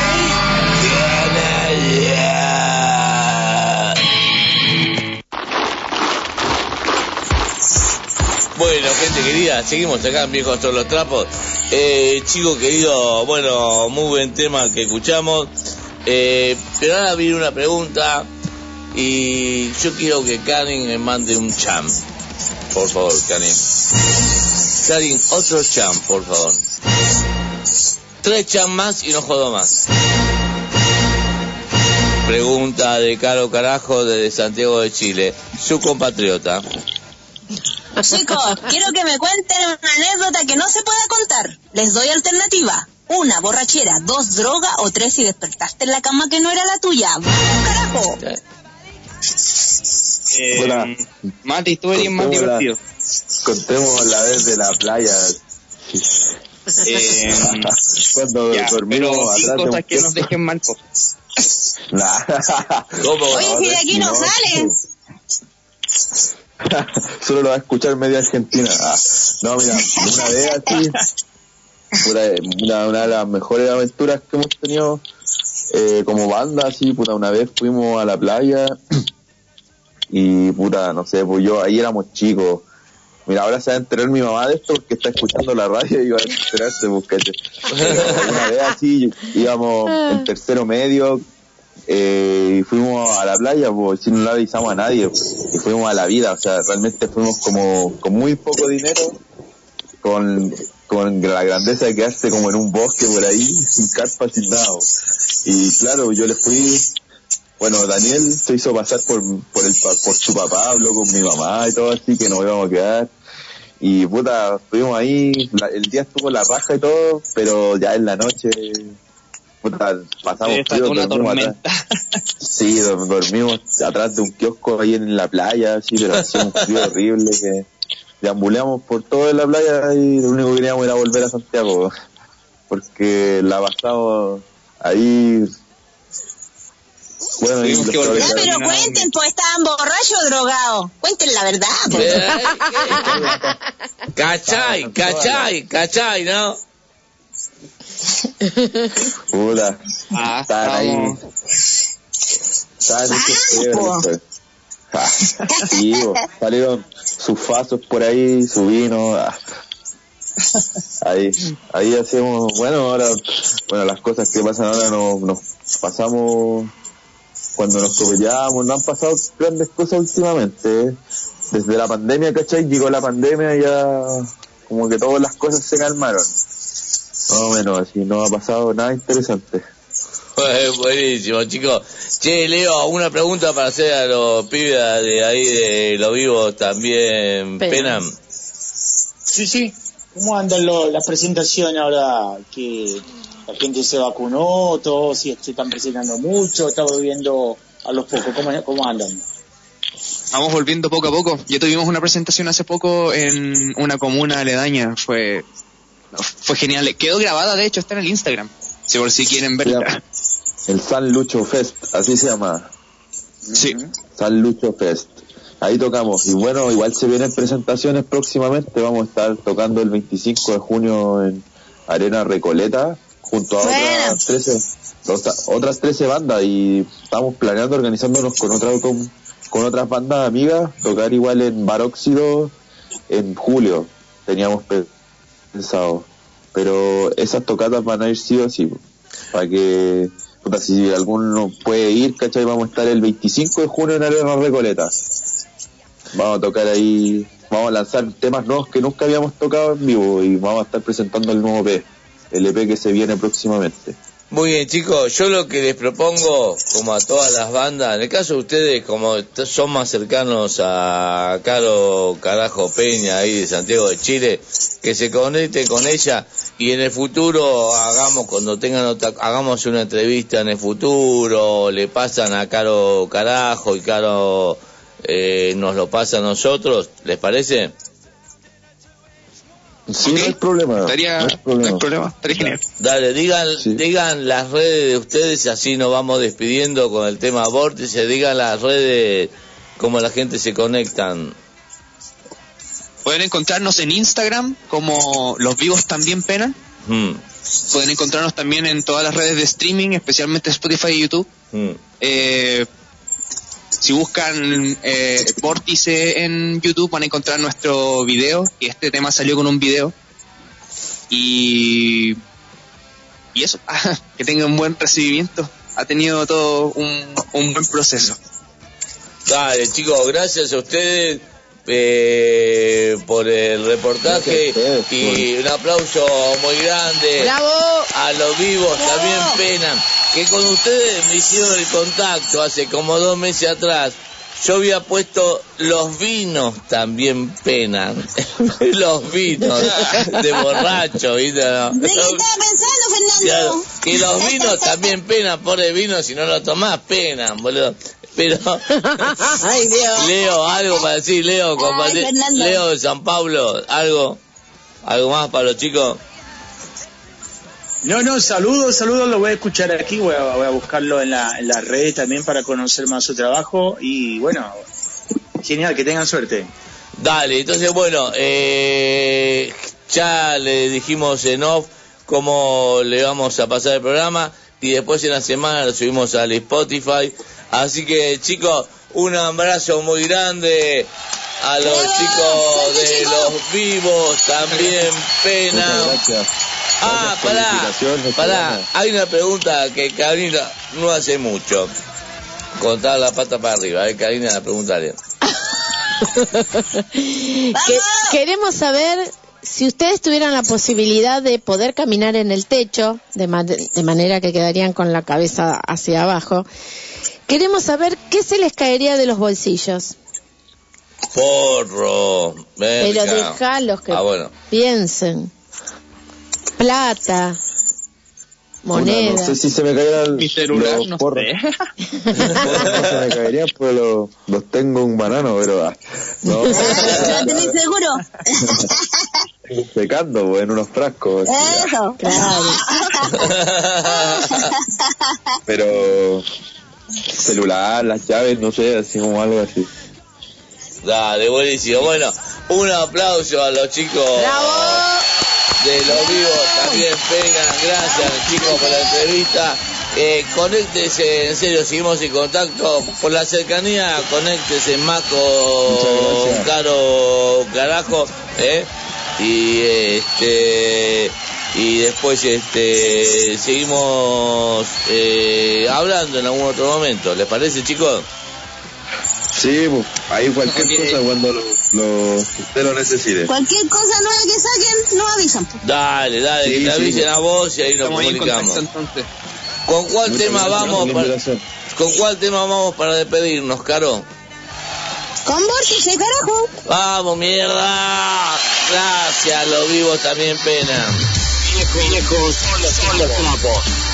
Gente querida, seguimos acá Viejos Todos los Trapos. Eh, chico querido, bueno, muy buen tema que escuchamos. Eh, pero ahora viene una pregunta Y yo quiero que Karin me mande un cham. Por favor, Karin. Karin, otro cham, por favor. Tres cham más y no jodo más. Pregunta de Caro Carajo desde Santiago de Chile, su compatriota. Chicos, quiero que me cuenten una anécdota que no se pueda contar. Les doy alternativa. Una, borrachera. Dos, droga. O tres, si despertaste en la cama que no era la tuya. ¡Vamos, carajo! Eh, Hola. Mati, tú eres más Contemos la- divertido. Contemos la vez de la playa. Eh, Cuando ya, dormimos pero sin atrás de un cosas que nos dejen mal. po. Nah. Oye, si de aquí no sales. Solo lo va a escuchar media Argentina. Ah, no, mira, una vez así, una, una de las mejores aventuras que hemos tenido eh, como banda, así, puta, una vez fuimos a la playa y, puta, no sé, pues yo, ahí éramos chicos. Mira, ahora se va a enterar mi mamá de esto porque está escuchando la radio y va a enterarse, pues, ¿cachai? Pero Una vez así, íbamos en tercero medio, eh, y fuimos a la playa, pues, si no le avisamos a nadie, pues, y fuimos a la vida, o sea, realmente fuimos como con muy poco dinero, con, con la grandeza de quedarse como en un bosque por ahí, sin carpa, sin nada. pues. Y claro, yo le fui, bueno, Daniel se hizo pasar por, por, el, por su papá, habló con mi mamá y todo así, que nos íbamos a quedar. Y puta, estuvimos ahí, la- el día estuvo la raja y todo, pero ya en la noche, puta, pasamos frío, una dormimos atrás. Sí, dor- dormimos atrás de un kiosco ahí en la playa, así, pero hacía un frío horrible que deambulamos por toda la playa y lo único que queríamos era volver a Santiago, porque la pasamos ahí. Bueno, que volver. Ya, pero cuenten, pues estaban borrachos o drogados. Cuenten la verdad. pues. ¿Cachai? ¿Cachai? ¿Cachai? ¿No? Puta, Ah, estaban ahí. Estaban hechos pues. Ah, sí, salieron sus fasos por ahí, su vino. ah. Ahí, ahí hacemos, bueno, ahora, bueno, las cosas que pasan ahora nos, nos pasamos cuando nos copeteamos, no han pasado grandes cosas últimamente. ¿eh? Desde la pandemia, ¿cachai? Llegó la pandemia y ya como que todas las cosas se calmaron. Más o menos, así, no ha pasado nada interesante. Pues, Buenísimo, chicos. Che, Leo, una pregunta para hacer a los pibes de ahí de los vivos también. Pena. Penan. Sí, sí. ¿Cómo andan lo- las presentaciones ahora que la gente se vacunó? Todos si se están presentando mucho, está volviendo a los pocos. ¿Cómo, cómo andan? Vamos volviendo poco a poco. Ya tuvimos una presentación hace poco en una comuna aledaña. Fue, fue genial. Quedó grabada, de hecho, está en el Instagram. Si por si quieren verla. El San Lucho Fest, así se llama. Sí. San Lucho Fest. Ahí tocamos. Y bueno, igual se vienen presentaciones próximamente. Vamos a estar tocando el 25 de junio en Arena Recoleta junto a otras 13, otra- otras 13 bandas y estamos planeando organizándonos con otras con, con otras bandas amigas, tocar igual en Baróxido en julio. Teníamos pensado. Pero esas tocatas van a ir sí o sí. Para que, si alguno puede ir, ¿cachai? Vamos a estar el 25 de junio en Arena Recoleta. Vamos a tocar ahí, vamos a lanzar temas nuevos que nunca habíamos tocado en vivo y vamos a estar presentando el nuevo EP, el EP que se viene próximamente. Muy bien, chicos, yo lo que les propongo, como a todas las bandas, en el caso de ustedes, como son más cercanos a Caro Carajo Peña, ahí de Santiago de Chile, que se conecten con ella y en el futuro hagamos, cuando tengan otra, hagamos una entrevista en el futuro, le pasan a Caro Carajo y Caro eh, nos lo pasa a nosotros, ¿les parece? Sí, no hay problema. Estaría, no hay problema. problema. Estaría genial. Dale, digan, digan las redes de ustedes, así nos vamos despidiendo con el tema vórtice, digan las redes, cómo la gente se conectan. Pueden encontrarnos en Instagram como Los Vivos También Penan. Mm, Pueden encontrarnos también en todas las redes de streaming, especialmente Spotify y YouTube. mm. Eh, si buscan eh, Vórtice en YouTube van a encontrar nuestro video y este tema salió con un video. Y y eso que tenga un buen recibimiento. Ha tenido todo un, un buen proceso. Dale, chicos, gracias a ustedes eh, por el reportaje. Y un aplauso muy grande ¡Bravo! a los vivos, también pena que con ustedes me hicieron el contacto hace como dos meses atrás. Yo había puesto los vinos también penan. los vinos de borracho, ¿viste? No. ¿De qué estaba pensando, Fernando? Que los vinos también penan, por el vino, si no lo tomás, penan, boludo. Pero, Ay, Dios. Leo, algo para decir, Leo, compadre. Leo de San Pablo, algo, algo más para los chicos. No, no, saludos, saludos, lo voy a escuchar aquí, voy a, buscarlo en la, en red también para conocer más su trabajo y bueno, genial, que tengan suerte. Dale, entonces bueno, eh, ya le dijimos en off cómo le vamos a pasar el programa y después en la semana lo subimos al Spotify. Así que chicos, un abrazo muy grande a los chicos de los vivos, también pena. Muchas gracias. Ah, Gracias la pará, pará, hay una pregunta que Karina no hace mucho. Contar la pata para arriba, eh, Karina, preguntale. Que- queremos saber si ustedes tuvieran la posibilidad de poder caminar en el techo, de, ma- de manera que quedarían con la cabeza hacia abajo. Queremos saber qué se les caería de los bolsillos. Porro, Pero verga. dejalos que Ah, bueno. piensen. Plata, moneda. No sé si se me caerían Mi celular, los no porros. sé. no se me caerían, pero los, los tengo un banano, pero ah, no, ¿Lo tenés seguro? secando pues, en unos frascos. Eso. Claro. Pero celular, las llaves, no sé, así como algo así. Dale, buenísimo. Bueno, un aplauso a los chicos de los vivos. También vengan. Gracias, chicos, por la entrevista. Eh, conéctese, en serio, seguimos en contacto. Por la cercanía, conéctese más con Caro Carajo. ¿eh? Y este. Y después este seguimos eh, hablando en algún otro momento. ¿Les parece, chicos? Sí, pues, ahí cualquier cosa cuando lo, lo- usted lo necesite. Cualquier cosa nueva que saquen, nos avisan. Dale, dale, Sí, que te sí, avisen sí. a vos y ahí nos Estamos ahí en comunicamos. contacto. ¿Con cuál Muchas tema vamos para, con cuál tema vamos para despedirnos, Caro? Con vórtice, carajo. Vamos, mierda. Gracias, los vivos también pena. Viejos son los,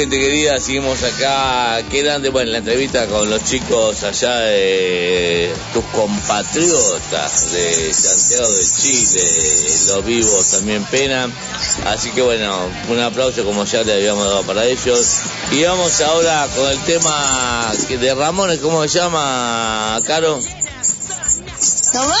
gente querida, seguimos acá. Qué grande, bueno, la entrevista con los chicos allá de tus compatriotas de Santiago de Chile, los vivos también pena. Así que bueno, un aplauso como ya le habíamos dado para ellos. Y vamos ahora con el tema de Ramones, ¿cómo se llama, Caro? ¡Nos vamos,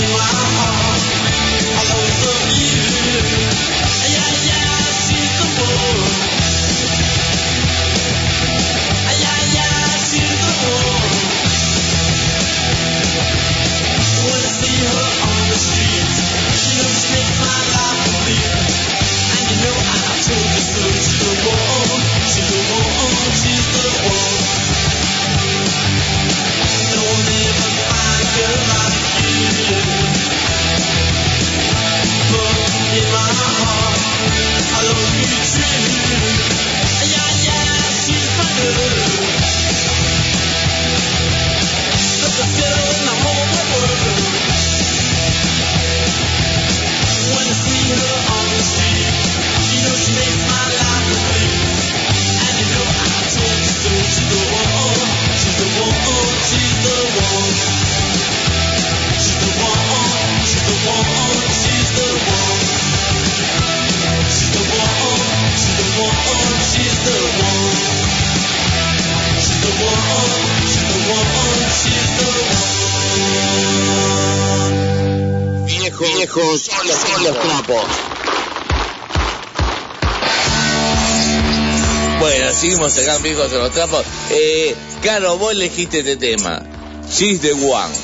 de guanta! Viejos, Bueno, seguimos acá, viejos de los trapos. Eh, Caro, vos elegiste este tema. She's the one.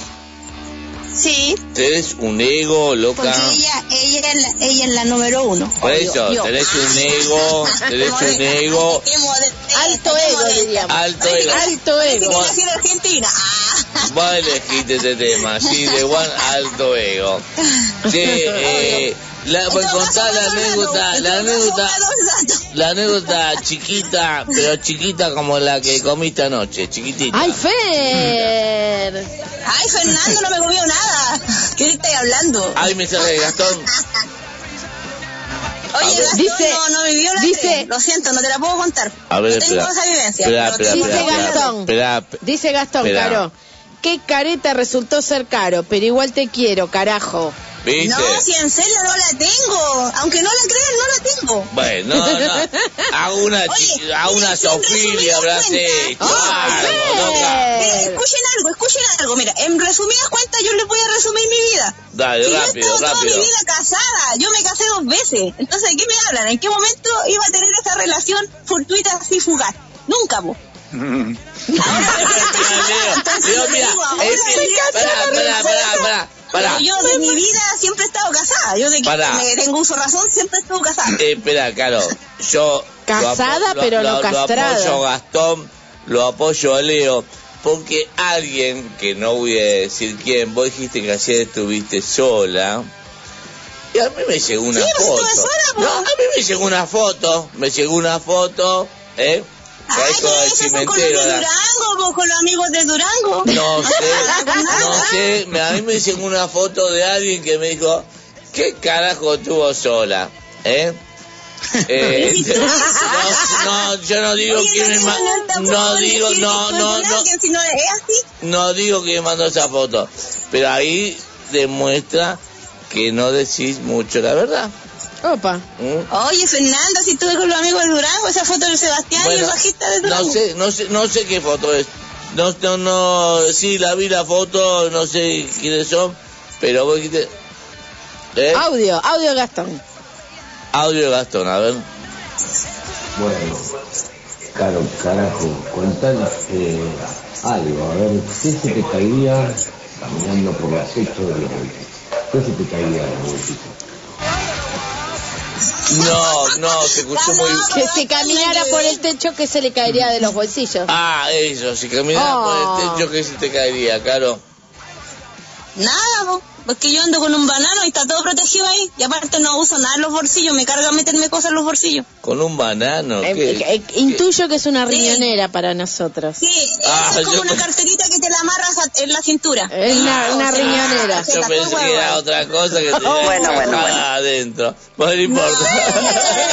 Sí, Tenés un ego, loca. porque ella, ella, es la, ella es la número uno. Por obvio, eso, yo. tenés un ego, tenés un ego. Alto ego, diríamos. Alto ego. Alto ego. nací en Argentina. Ah. Vos elegiste este tema, sí, de One Alto Ego. Che, eh, la, pues contar la anécdota, la anécdota, la anécdota chiquita, pero chiquita como la que comiste anoche, chiquitita. ¡Ay, Fer! Ay, Fernando, no me comió nada. ¿Qué estáis hablando? Ay, me sale Gastón. Oye, Gastón, Dice- no, no vivió la dice-. Lo siento, no te la puedo contar. A ver, no tengo espera. esa vivencia. Espera, pero espera, tengo Dice Gastón. Dice Gastón. Caro. Qué careta resultó ser caro, pero igual te quiero, carajo. ¿Viste? No, si en serio no la tengo. Aunque no la crean, no la tengo. Bueno, no, no. A una, chi- a una Sofía habrás hecho loca. Mira, escuchen algo, escuchen algo. Mira, en resumidas cuentas yo les voy a resumir mi vida. Dale, Si yo he rápido, toda rápido. mi vida casada, yo me casé dos veces. Entonces, ¿de qué me hablan? ¿En qué momento iba a tener esa relación fortuita así fugaz? Nunca, vos. Leo, mira, es que- pará, pará, pará, pará. Yo de mi vida siempre he estado casada. Yo de que Pará. me tengo uso razón siempre he estado casada. Eh, espera, Caro, yo... lo Casada, apo- pero no Lo castrada. apoyo a Gastón, lo apoyo a Leo, porque alguien, que no voy a decir quién, vos dijiste que ayer estuviste sola, y a mí me llegó una Sí, foto. sola, no, a mí me llegó una foto, me llegó una foto, ¿eh? Ay, Ahí con los de Durango, vos, con los amigos de Durango. No sé, no sé, a mí me llegó una foto de alguien que me dijo, ¿qué carajo estuvo sola? ¿Eh? Eh, no, no, yo no digo Oye, quién me no, no, no, digo, no, no, no, no es digo que me mandó esa foto, pero ahí demuestra que no decís mucho la verdad. Opa. ¿Mm? Oye, Fernando, si estuve con los amigos de Durango, esa foto del Sebastián y el bajista de no Durango. sé, no sé, no sé qué foto es. No, no, no, sí, la vi la foto, no sé quiénes son, pero vos dijiste, ¿eh? Audio, audio Gastón. Audio de Gastón, a ver. Bueno, caro carajo, contanos eh, algo, a ver, ¿qué se te caería caminando por la techo de los bolsillos? ¿Qué se te de bolsillos? No, no, se escuchó muy... Que si caminara por el techo, que se le caería de los bolsillos? Ah, eso, si caminás Oh. por el techo, ¿qué se te caería, Caro? Nada, po, porque yo ando con un banano y está todo protegido ahí. Y aparte no uso nada en los bolsillos, me carga meterme cosas en los bolsillos. Con un banano, Eh, ¿qué? eh, intuyo que es una riñonera para nosotros. Sí, Ah, es como yo- una carterita que te la amarras a- en la cintura. Es una, una riñonera. Yo pensé que era otra cosa que tenía Bueno, bueno, sacada bueno. adentro. Bueno, no importa.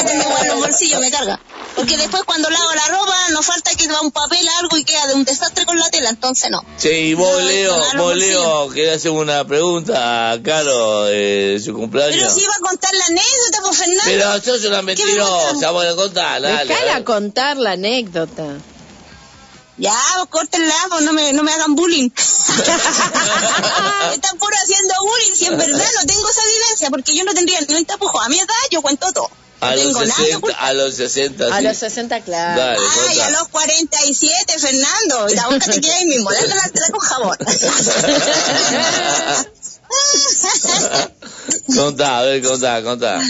tengo en los bolsillos, me carga. Porque después cuando lavo la ropa, no falta que va un papel, algo y queda de un desastre con la tela, entonces no. Sí, y vos, No, Leo, vos, Leo, querés hacer una pregunta a Caro eh, de su cumpleaños. Pero si iba a contar la anécdota, pues Fernando. Pero sos una mentirosa, bueno, contala, dale. a Dejala ver. contar la anécdota. Ya, pues córtenla, pues no me, no me hagan bullying. Están puro haciendo bullying, si en verdad no tengo esa vivencia, porque yo no tendría ni un tapujo. A mi edad yo cuento todo. No A los tengo nada que 60, ocultar. a los 60, A sí. los 60, claro. Dale, Ay, a los 47, Fernando. Y la boca te queda ahí mismo, dale la tela con jabón. contá, a ver, contá, contá.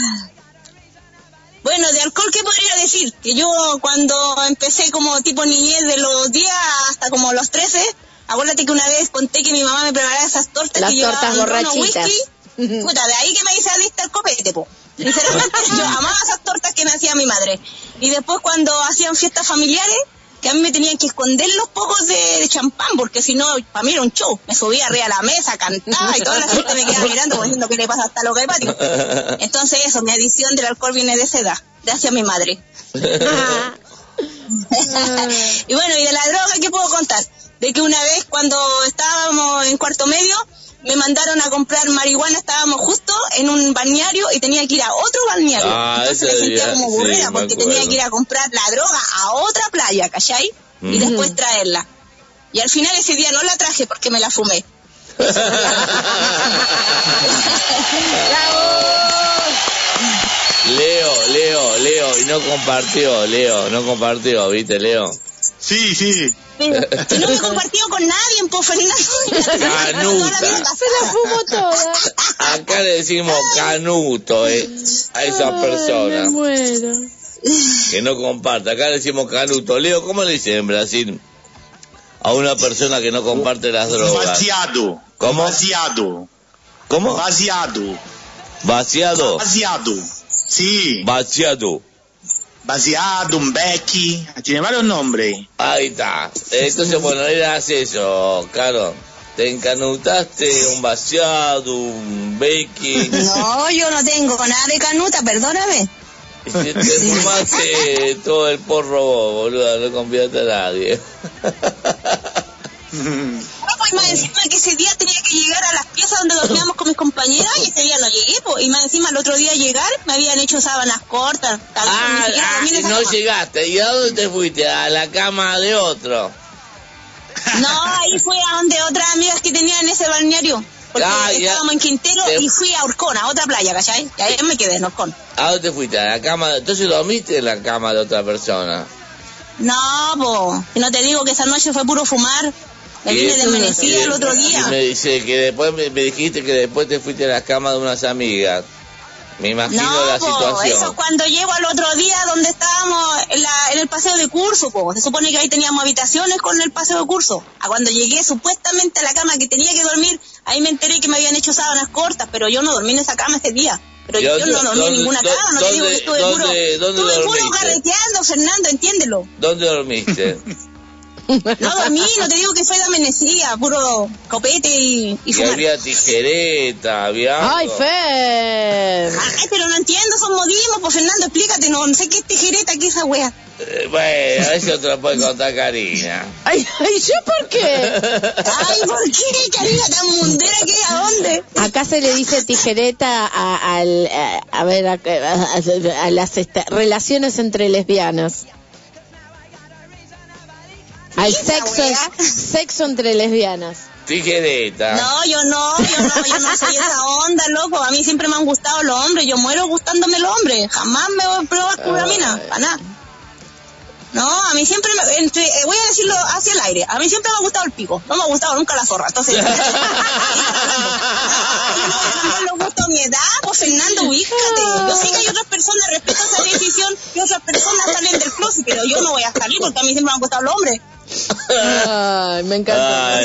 Bueno, de alcohol, ¿qué podría decir? Que yo cuando empecé como tipo niñez de los 10 hasta como los 13, acuérdate que una vez conté que mi mamá me preparaba esas tortas Las que tortas llevaban borrachitas. whisky. Puta, de ahí que me hice adicta al copete, po. Sinceramente, yo amaba esas tortas que me hacía mi madre. Y después cuando hacían fiestas familiares, que a mí me tenían que esconder los pocos de, de champán, porque si no, para mí era un show. Me subía arriba a la mesa, cantaba y toda la gente me quedaba mirando como diciendo que le pasa hasta lo que hepático. Entonces eso, mi adicción del alcohol viene de esa edad, gracias a mi madre. y bueno, y de la droga, ¿qué puedo contar? De que una vez cuando estábamos en cuarto medio, me mandaron a comprar marihuana, estábamos justo en un balneario y tenía que ir a otro balneario. Ah, Entonces me sentía como aburrida me porque tenía que ir a comprar la droga a otra playa, ¿cachai? Y después traerla. Y al final ese día no la traje porque me la fumé. Leo, Leo, Leo, y no compartió, Leo, no compartió, ¿viste, Leo? Sí, sí. Pero si no me he compartido con nadie, pues Fernando. Canuta. Se la fumó toda. Acá le decimos canuto eh, a esa Me persona muero. que no comparte. Acá le decimos canuto. Leo, ¿cómo le dicen en Brasil a una persona que no comparte las drogas? Vaciado. ¿Cómo? Vaciado. ¿Cómo? Vaciado. Vaciado. Vaciado. Sí. Vaciado. Vaciado, un Becky. Tiene varios nombres. Ahí está. Entonces, bueno, eras eso, claro. Te encanutaste un vaciado, un Becky. No, yo no tengo nada de canuta, perdóname. Y te, te fumaste todo el porro boludo. No confiaste a nadie. No, pues más encima que ese día tenía que llegar a las piezas donde dormíamos con mis compañeras y ese día no llegué, pues. Y más encima el otro día llegar me habían hecho sábanas cortas. ni Ah, ah, en esa no cama. llegaste. ¿Y a dónde te fuiste? A la cama de otro. No, ahí fue a donde otras amigas que tenían ese balneario. Porque Ah, ya. estábamos en Quintero Te- y fui a Orcón, a otra playa, ¿cachai? Y ahí me quedé en Orcón. ¿A dónde te fuiste? A la cama. Entonces dormiste en la cama de otra persona. No, po. Y no te digo que esa noche fue puro fumar. Me Y- vine desmenecida y- el otro día. me dice que después me, me dijiste que después te fuiste a la cama de unas amigas. Me imagino No, la po, situación. eso cuando llego al otro día donde estábamos en, la, en el paseo de curso, po. Se supone que ahí teníamos habitaciones con el paseo de curso. A cuando llegué supuestamente a la cama que tenía que dormir, ahí me enteré que me habían hecho sábanas cortas, pero yo no dormí en esa cama ese día. Pero ¿Y yo dónde- no dormí en ninguna cama, no te digo que estuve dónde- puro, dónde estuve puro carreteando, Fernando, entiéndelo. ¿Dónde dormiste? No dormí, no te digo que fue de amanecía, puro copete y, y había tijereta, había... ¡Ay. Fer! Ay, pero no entiendo, son modismos, pues Fernando, explícate, no, no sé qué es tijereta, qué es esa wea. Eh, Bueno, eso te lo puede contar Karina. Ay, ay, ¿yo por qué? Ay, ¿por qué, Karina, tan mundera que a dónde? Acá se le dice tijereta a, al- a, a ver, a, a- a las esta- relaciones entre lesbianas. Al ¿Esa sexo, sexo entre lesbianas. Tijereta. No, yo no, yo no, yo no soy esa onda, loco. A mí siempre me han gustado los hombres. Yo muero gustándome los hombres. Jamás me voy a probar con una mina, para nada. No, a mí siempre, me, entre, eh, voy a decirlo hacia el aire, a mí siempre me ha gustado el pico, no me ha gustado nunca la zorra, entonces... no voy a cambiar los gustos a mi edad, pues Fernando, ubícate. Yo sé que hay otras personas, respeto esa decisión, y otras personas salen del closet, pero yo no voy a salir porque a mí siempre me han gustado los hombres. Ay, me encanta.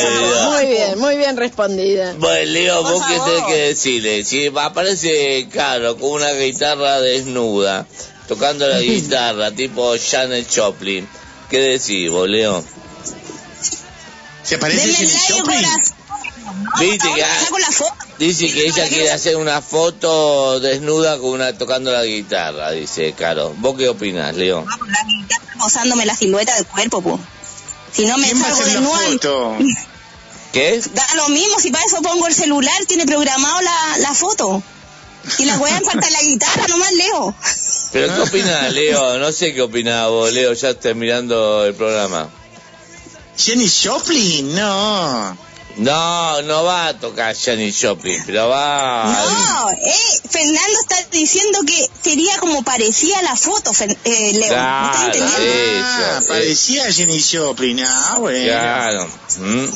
Muy bien, muy bien respondida. Bueno, Leo, Por vos qué tenés que decirle. Si aparece Caro con una guitarra desnuda, tocando la guitarra, tipo Janet Joplin, ¿qué decís vos, Leo? ¿Se parece Jenny like, Joplin? Viste que. Dice que ella quiere hacer una foto desnuda con una tocando la guitarra, dice Caro. ¿Vos qué opinás, Leo? la guitarra posándome la silueta del cuerpo, po. Si no me ¿Quién va a salgo hacer de la nuevo, foto? ¿Qué? da lo mismo, si para eso pongo el celular, tiene programado la, la foto. Y la weá falta la guitarra, nomás leo. ¿Pero qué opinás, Leo? No sé qué opinás vos, Leo, ya estás mirando el programa. Jenny Joplin, no. No, no va a tocar Janis Joplin, pero va... No, eh, Fernando está diciendo que sería como parecía la foto, eh, Leo. ¿Me Claro, estás entendiendo? Ah, parecía Jenny Joplin, ah, bueno. Claro. Mm.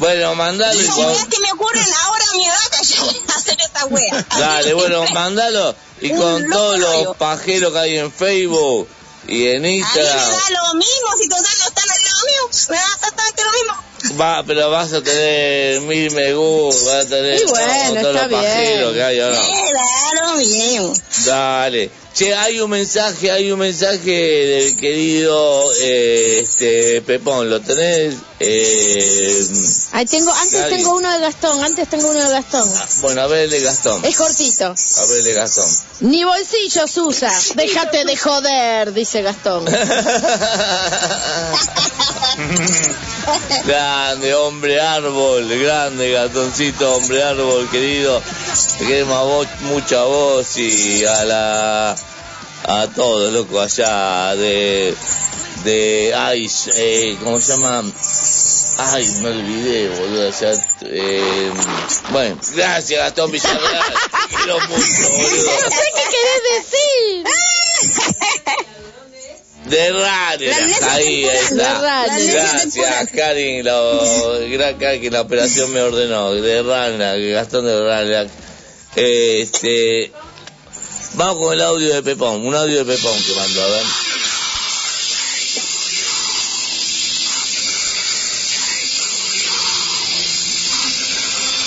Bueno, mandalo y Esas con- weas que me ocurren ahora a mi edad, que yo voy a hacer esta wea. Dale, bueno, mandalo y con todos los pajeros que hay en Facebook y en A mí me Instagram. da lo mismo, si total no están al lado mío, me da exactamente lo mismo. Va, pero vas a tener mil me gusta, vas a tener Y bueno, todos, los pajeros que hay ahora. Me da lo mismo. Dale. Che, hay un mensaje, hay un mensaje del querido eh, este Pepón, ¿lo tenés? Eh, Ahí tengo, antes Gaby. tengo uno de Gastón, antes tengo uno de Gastón. bueno, a ver el de Gastón. Es cortito. A ver el de Gastón. Ni bolsillos usa. Déjate de joder, dice Gastón. grande, hombre árbol, grande Gastoncito, hombre árbol, querido. Te queremos a vos, mucho a vos y a la a todos, loco, allá de de Ice, eh, ¿cómo se llama? Ay, me olvidé, boludo, allá, eh, bueno, gracias Gastón Villarreal, quiero mucho, boludo. No sé qué querés decir. De La amnesia ahí está. La Gracias. Karin, lo, gran Karin, que la operación me ordenó. De Rana, Gastón de Rana. Este, vamos con el audio de Pepón, un audio de Pepón que mandó, a ver.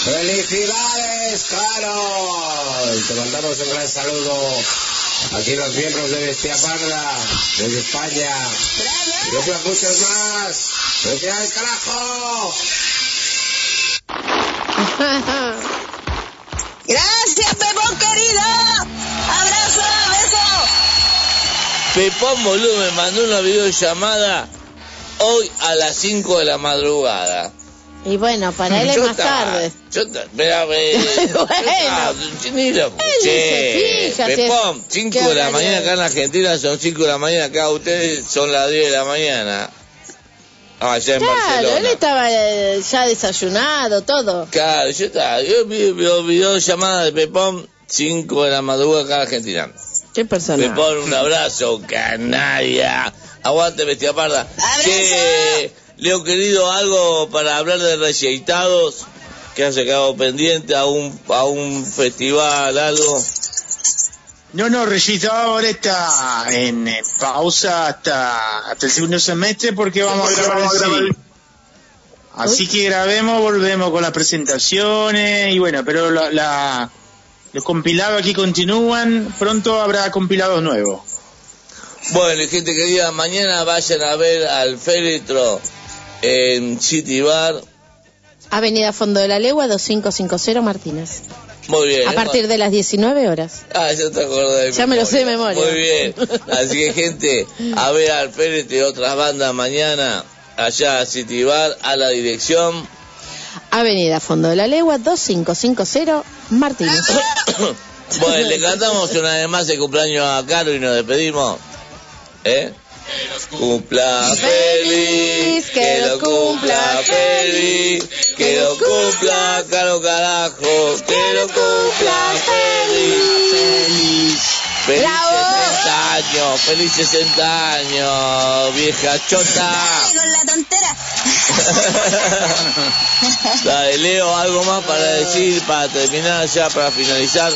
¡Felicidades, Carol! Te mandamos un gran saludo aquí los miembros de Bestia Parda, desde España. Y otros muchos más. ¡Felicidades, carajo! Gracias, Pepón querido. Pepón, boludo, me mandó una videollamada hoy a las 5 de la madrugada. Y bueno, para él es más tarde. Yo mira, dice, fíjate, Pepón, 5 qué de la mañana acá en Argentina son 5 de la mañana, acá ustedes son las 10 de la mañana. Ah, allá en Claro, él estaba eh, ya desayunado, todo. Claro, yo estaba, yo vi, vi videollamada de Pepón, 5 de la madrugada acá en Argentina. Qué persona. Pepón, un abrazo, canalla. Aguante, bestia parda. Che, Leo querido, algo para hablar de receitados que has quedado pendiente a un, a un festival, algo. No, no, Registro ahora está en eh, pausa hasta, hasta el segundo semestre porque vamos a grabar el sí. Así que grabemos, volvemos con las presentaciones y bueno, pero la, la- los compilados aquí continúan, pronto habrá compilados nuevos. Bueno, y gente querida, mañana vayan a ver al féretro en City Bar. Avenida Fondo de la Legua, 2550 Martínez. Muy bien. A partir de las 19 horas. Ah, ya te acordás de Ya me lo sé de memoria. Muy bien. Así que, gente, a ver al féretro y otras bandas mañana allá a City Bar, a la dirección. Avenida Fondo de la Legua, 2550 Martínez. Bueno, le cantamos una vez más el cumpleaños a Caro y nos despedimos. ¿Eh? Cumpla feliz, que lo cumpla feliz, que lo cumpla caro carajo, que lo cumpla feliz. Feliz 60 años, feliz 60 años, vieja chota. Dale, Leo, algo más para decir, para terminar ya, para finalizar.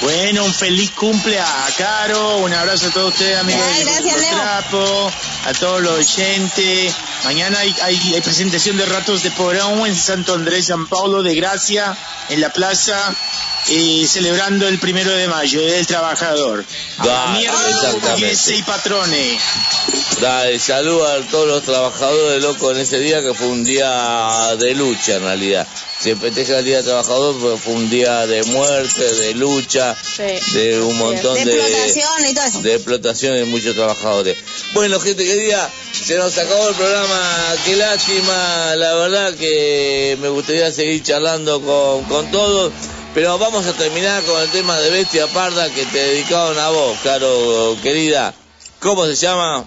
Bueno, un feliz cumple a Caro, un abrazo a todos ustedes, amigos Ay, de gracias, Leo. Trapo, a todos los oyentes. Mañana hay, hay- hay presentación de Ratos de Porón en Santo Andrés, San Paulo de Gracia, en la plaza, eh, celebrando el primero de mayo, del Trabajador. A la mierda, y patrones. Dale, saludo a todos los trabajadores locos en ese día, que fue un día de lucha en realidad. Se festeja el Día del Trabajador, pero fue un día de muerte, de lucha, de un montón De de, explotación y todo eso. de explotación de muchos trabajadores. Bueno, gente querida, se nos acabó el programa, qué lástima, la verdad que me gustaría seguir charlando con, con todos, pero vamos a terminar con el tema de Bestia Parda que te dedicaron a vos, Caro, querida. ¿Cómo se llama?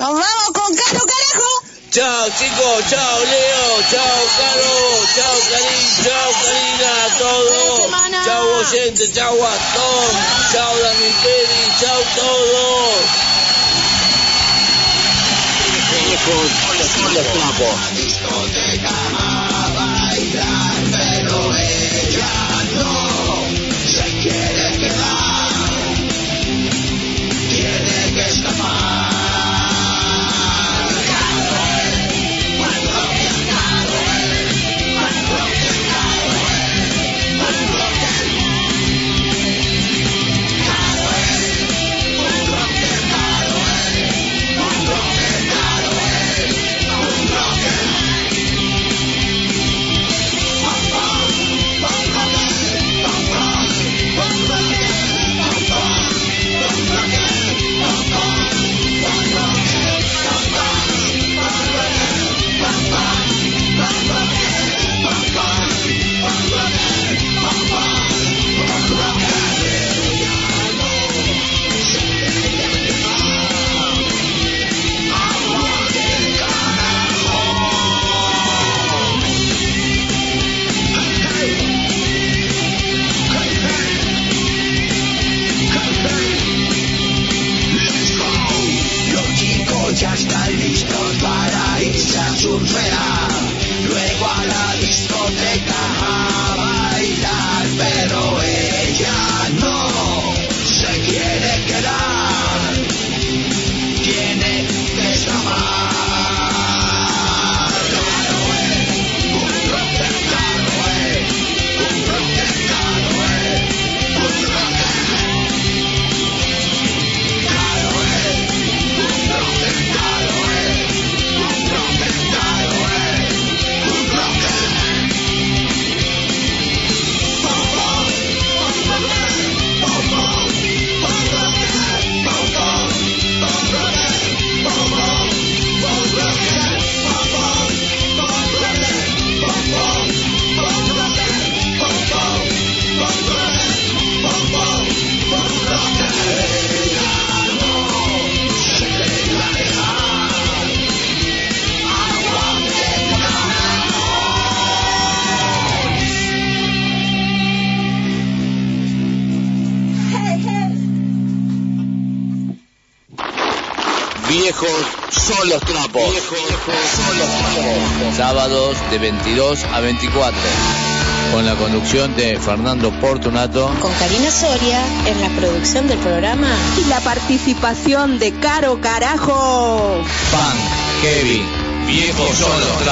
Nos vamos con Caro Carajo. Chao chicos, chao Leo, chao Caro, chao Karin, chao Karina, a todos, chao oyente, chao Gastón, chao Dani Peri, chao todos. Sábados de 22 a 24, con la conducción de Fernando Portunato. Con Karina Soria en la producción del programa. Y la participación de Caro Carajo. Pan, Kevin, viejos son los